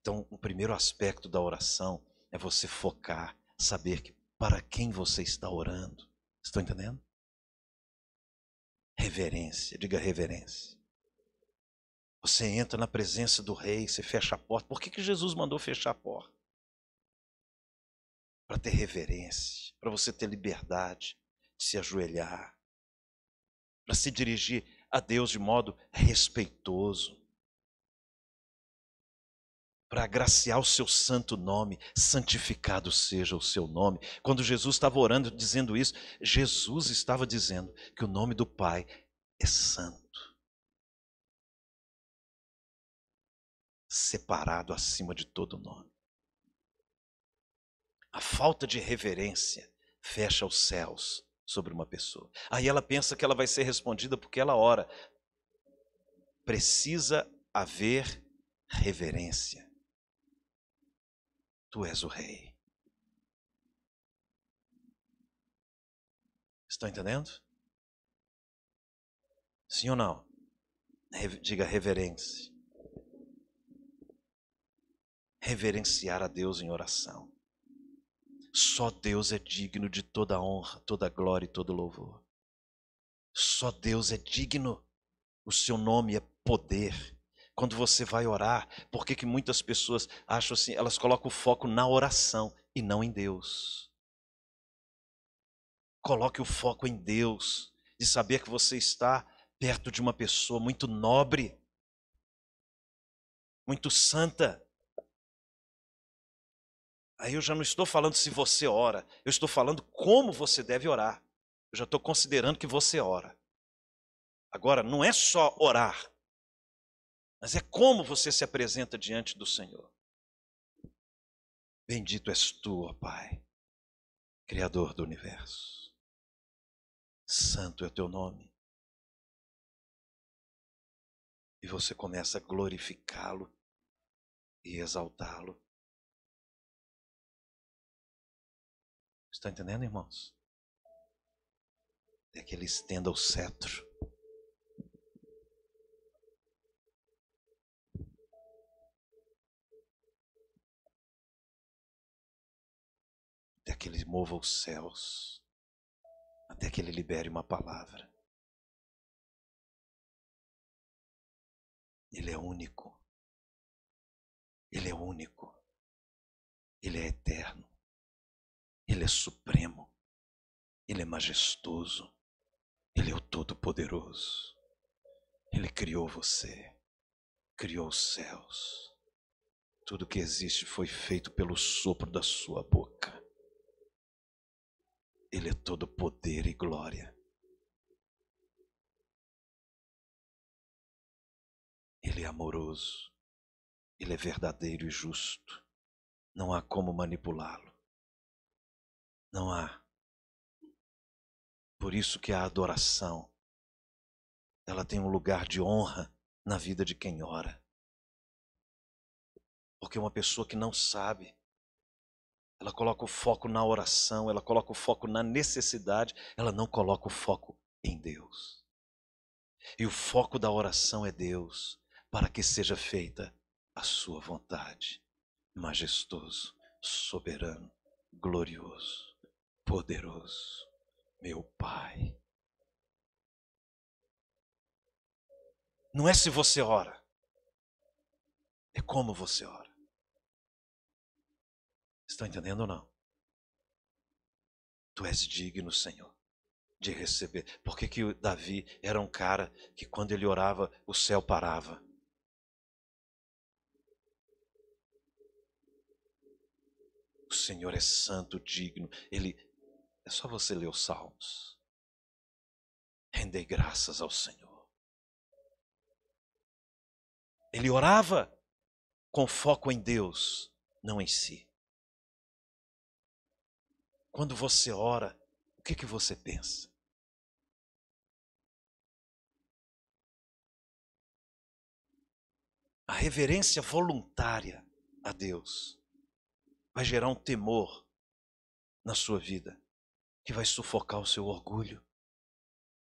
Então, o primeiro aspecto da oração é você focar, saber que para quem você está orando. Estão entendendo? Reverência, diga reverência. Você entra na presença do rei, você fecha a porta. Por que, que Jesus mandou fechar a porta? Para ter reverência, para você ter liberdade, se ajoelhar, para se dirigir a Deus de modo respeitoso. Para agraciar o seu santo nome, santificado seja o seu nome. Quando Jesus estava orando, dizendo isso, Jesus estava dizendo que o nome do Pai é santo. Separado acima de todo nome. A falta de reverência fecha os céus sobre uma pessoa. Aí ela pensa que ela vai ser respondida porque ela ora. Precisa haver reverência. Tu és o rei. Estão entendendo? Sim ou não? Diga reverência. Reverenciar a Deus em oração. Só Deus é digno de toda honra, toda glória e todo louvor. Só Deus é digno. O seu nome é poder. Quando você vai orar, por que, muitas pessoas acham assim, elas colocam o foco na oração e não em Deus? Coloque o foco em Deus, de saber que você está perto de uma pessoa muito nobre, muito santa. Aí eu já não estou falando se você ora, eu estou falando como você deve orar. Eu já estou considerando que você ora. Agora, não é só orar, mas é como você se apresenta diante do Senhor. Bendito és tu, ó Pai, Criador do universo. Santo é o teu nome. E você começa a glorificá-lo e exaltá-lo. Está entendendo, irmãos? É que ele estenda o cetro que Ele mova os céus, até que Ele libere uma palavra. Ele é único. Ele é único. Ele é eterno. Ele é supremo. Ele é majestoso. Ele é o Todo-Poderoso. Ele criou você, criou os céus. Tudo que existe foi feito pelo sopro da sua boca. Ele é todo poder e glória. Ele é amoroso. Ele é verdadeiro e justo. Não há como manipulá-lo. Não há. Por isso que a adoração ela tem um lugar de honra na vida de quem ora. Porque uma pessoa que não sabe ela coloca o foco na oração, ela coloca o foco na necessidade, ela não coloca o foco em Deus. E o foco da oração é Deus, para que seja feita a sua vontade. Majestoso, soberano, glorioso, poderoso, meu Pai. Não é se você ora, é como você ora. Estão entendendo ou não? Tu és digno, Senhor, de receber. Por que, que Davi era um cara que quando ele orava, o céu parava? O Senhor é santo, digno. Ele é só você ler os salmos. Rendei graças ao Senhor. Ele orava com foco em Deus, não em si. Quando você ora, o que, que você pensa? A reverência voluntária a Deus vai gerar um temor na sua vida que vai sufocar o seu orgulho,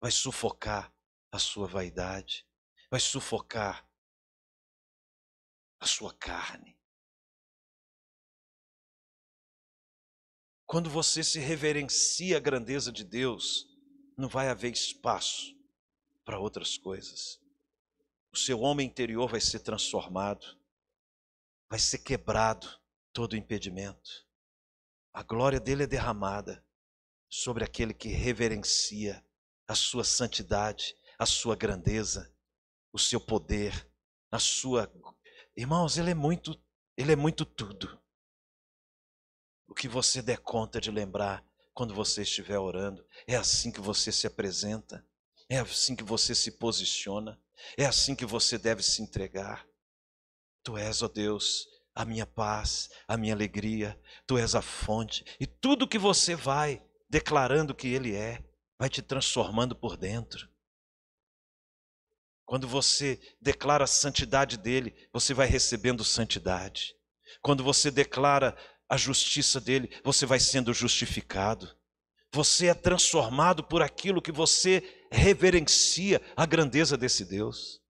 vai sufocar a sua vaidade, vai sufocar a sua carne. Quando você se reverencia a grandeza de Deus, não vai haver espaço para outras coisas. O seu homem interior vai ser transformado, vai ser quebrado todo impedimento. A glória dele é derramada sobre aquele que reverencia a sua santidade, a sua grandeza, o seu poder, a sua. Irmãos, ele é muito Ele é muito tudo. O que você der conta de lembrar quando você estiver orando, é assim que você se apresenta, é assim que você se posiciona, é assim que você deve se entregar. Tu és, ó Deus, a minha paz, a minha alegria, tu és a fonte, e tudo que você vai declarando que Ele é, vai te transformando por dentro. Quando você declara a santidade dele, você vai recebendo santidade. Quando você declara a justiça dele, você vai sendo justificado. Você é transformado por aquilo que você reverencia a grandeza desse Deus.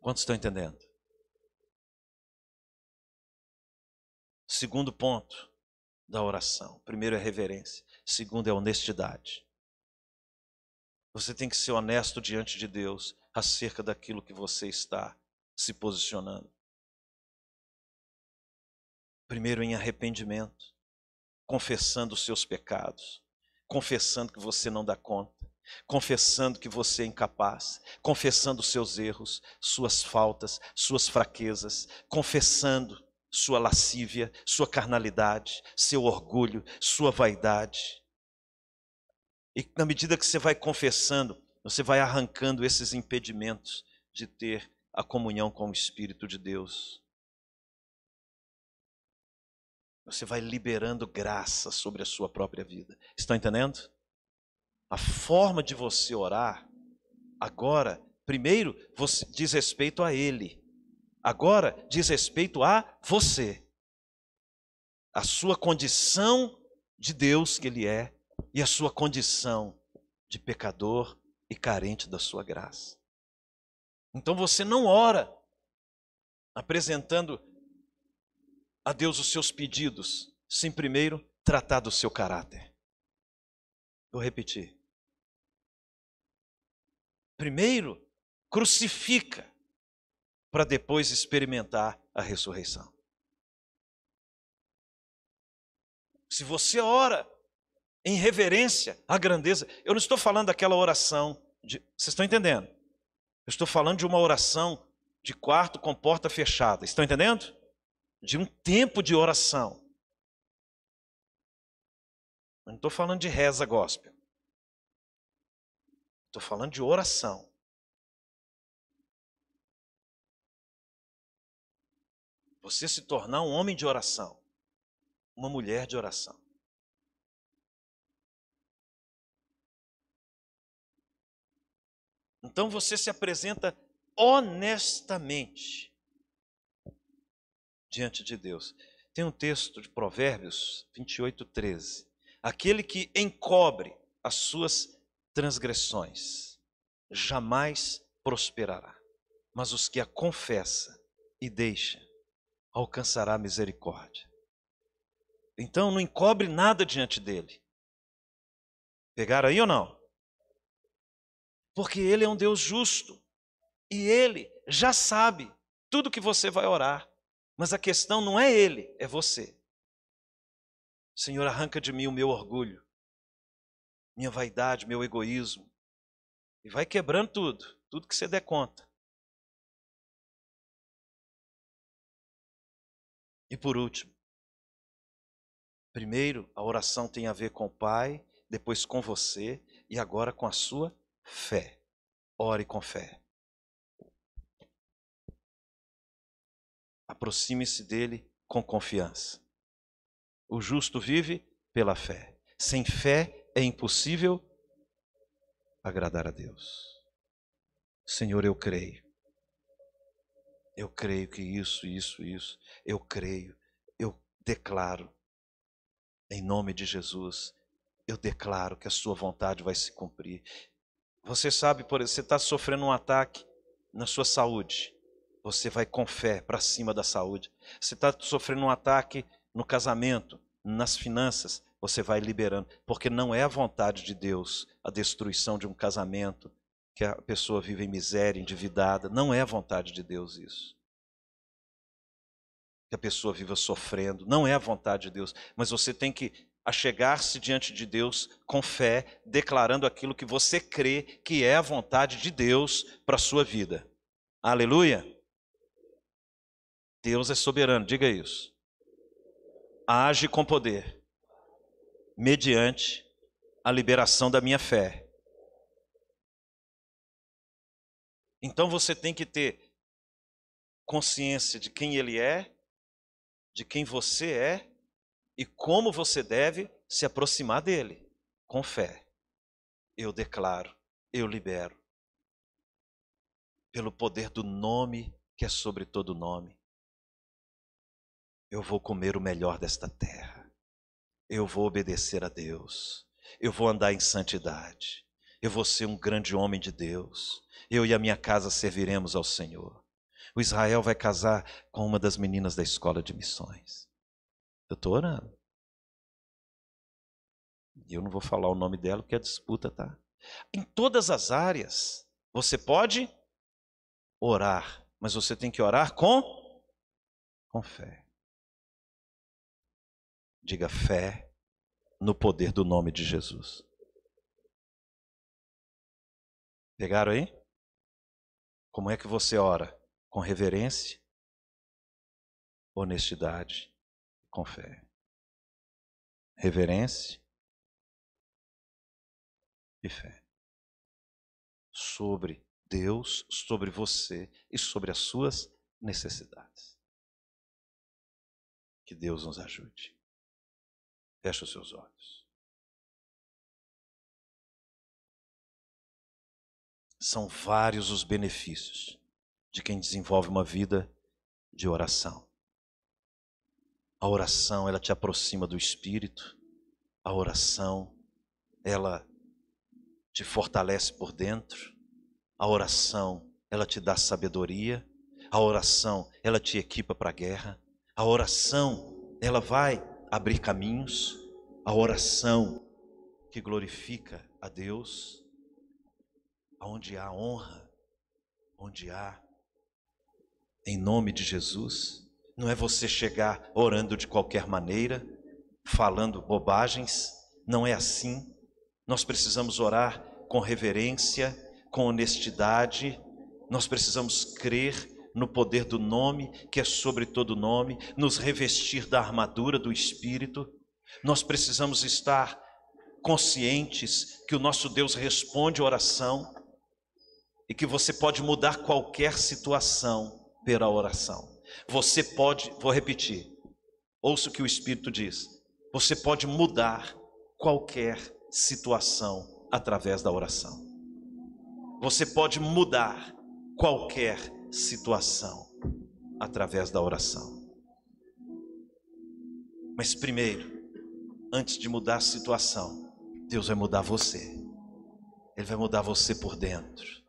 Quantos estão entendendo? Segundo ponto da oração: primeiro é reverência, segundo é honestidade. Você tem que ser honesto diante de Deus acerca daquilo que você está se posicionando. Primeiro em arrependimento, confessando os seus pecados, confessando que você não dá conta, confessando que você é incapaz, confessando os seus erros, suas faltas, suas fraquezas, confessando sua lascívia, sua carnalidade, seu orgulho, sua vaidade. E na medida que você vai confessando, você vai arrancando esses impedimentos de ter a comunhão com o Espírito de Deus. Você vai liberando graça sobre a sua própria vida. Estão entendendo? A forma de você orar, agora, primeiro, você diz respeito a Ele. Agora, diz respeito a você. A sua condição de Deus que Ele é e a sua condição de pecador e carente da sua graça. Então você não ora apresentando a Deus os seus pedidos, sem primeiro tratar do seu caráter. Vou repetir. Primeiro, crucifica, para depois experimentar a ressurreição. Se você ora em reverência à grandeza. Eu não estou falando daquela oração, de, vocês estão entendendo? Eu estou falando de uma oração de quarto com porta fechada. Estão entendendo? De um tempo de oração. Eu não estou falando de reza gospel. Estou falando de oração. Você se tornar um homem de oração, uma mulher de oração. Então você se apresenta honestamente diante de Deus. Tem um texto de Provérbios 28, 13. Aquele que encobre as suas transgressões jamais prosperará, mas os que a confessa e deixa alcançará misericórdia. Então não encobre nada diante dele. Pegaram aí ou não? Porque Ele é um Deus justo. E Ele já sabe tudo que você vai orar. Mas a questão não é Ele, é você. Senhor, arranca de mim o meu orgulho, minha vaidade, meu egoísmo. E vai quebrando tudo, tudo que você der conta. E por último, primeiro a oração tem a ver com o Pai, depois com você e agora com a sua fé. Ore com fé. Aproxime-se dele com confiança. O justo vive pela fé. Sem fé é impossível agradar a Deus. Senhor, eu creio. Eu creio que isso, isso, isso. Eu creio. Eu declaro. Em nome de Jesus, eu declaro que a sua vontade vai se cumprir. Você sabe, por você está sofrendo um ataque na sua saúde. Você vai com fé para cima da saúde. Você está sofrendo um ataque no casamento, nas finanças. Você vai liberando. Porque não é a vontade de Deus a destruição de um casamento, que a pessoa vive em miséria, endividada. Não é a vontade de Deus isso. Que a pessoa viva sofrendo. Não é a vontade de Deus. Mas você tem que a chegar-se diante de Deus com fé, declarando aquilo que você crê que é a vontade de Deus para a sua vida. Aleluia! Deus é soberano, diga isso. Age com poder, mediante a liberação da minha fé. Então você tem que ter consciência de quem Ele é, de quem você é e como você deve se aproximar dele com fé. Eu declaro, eu libero, pelo poder do nome que é sobre todo nome. Eu vou comer o melhor desta terra. Eu vou obedecer a Deus. Eu vou andar em santidade. Eu vou ser um grande homem de Deus. Eu e a minha casa serviremos ao Senhor. O Israel vai casar com uma das meninas da escola de missões. Eu estou orando. E eu não vou falar o nome dela porque é disputa, tá? Em todas as áreas, você pode orar, mas você tem que orar com com fé. Diga fé no poder do nome de Jesus. Pegaram aí? Como é que você ora? Com reverência, honestidade, com fé. Reverência e fé. Sobre Deus, sobre você e sobre as suas necessidades. Que Deus nos ajude. Feche os seus olhos. São vários os benefícios de quem desenvolve uma vida de oração. A oração, ela te aproxima do Espírito. A oração, ela te fortalece por dentro. A oração, ela te dá sabedoria. A oração, ela te equipa para a guerra. A oração, ela vai abrir caminhos. A oração que glorifica a Deus. Onde há honra, onde há em nome de Jesus. Não é você chegar orando de qualquer maneira, falando bobagens. Não é assim. Nós precisamos orar com reverência, com honestidade. Nós precisamos crer no poder do nome, que é sobre todo nome, nos revestir da armadura do Espírito. Nós precisamos estar conscientes que o nosso Deus responde oração e que você pode mudar qualquer situação pela oração. Você pode, vou repetir, ouça o que o Espírito diz. Você pode mudar qualquer situação através da oração. Você pode mudar qualquer situação através da oração. Mas primeiro, antes de mudar a situação, Deus vai mudar você. Ele vai mudar você por dentro.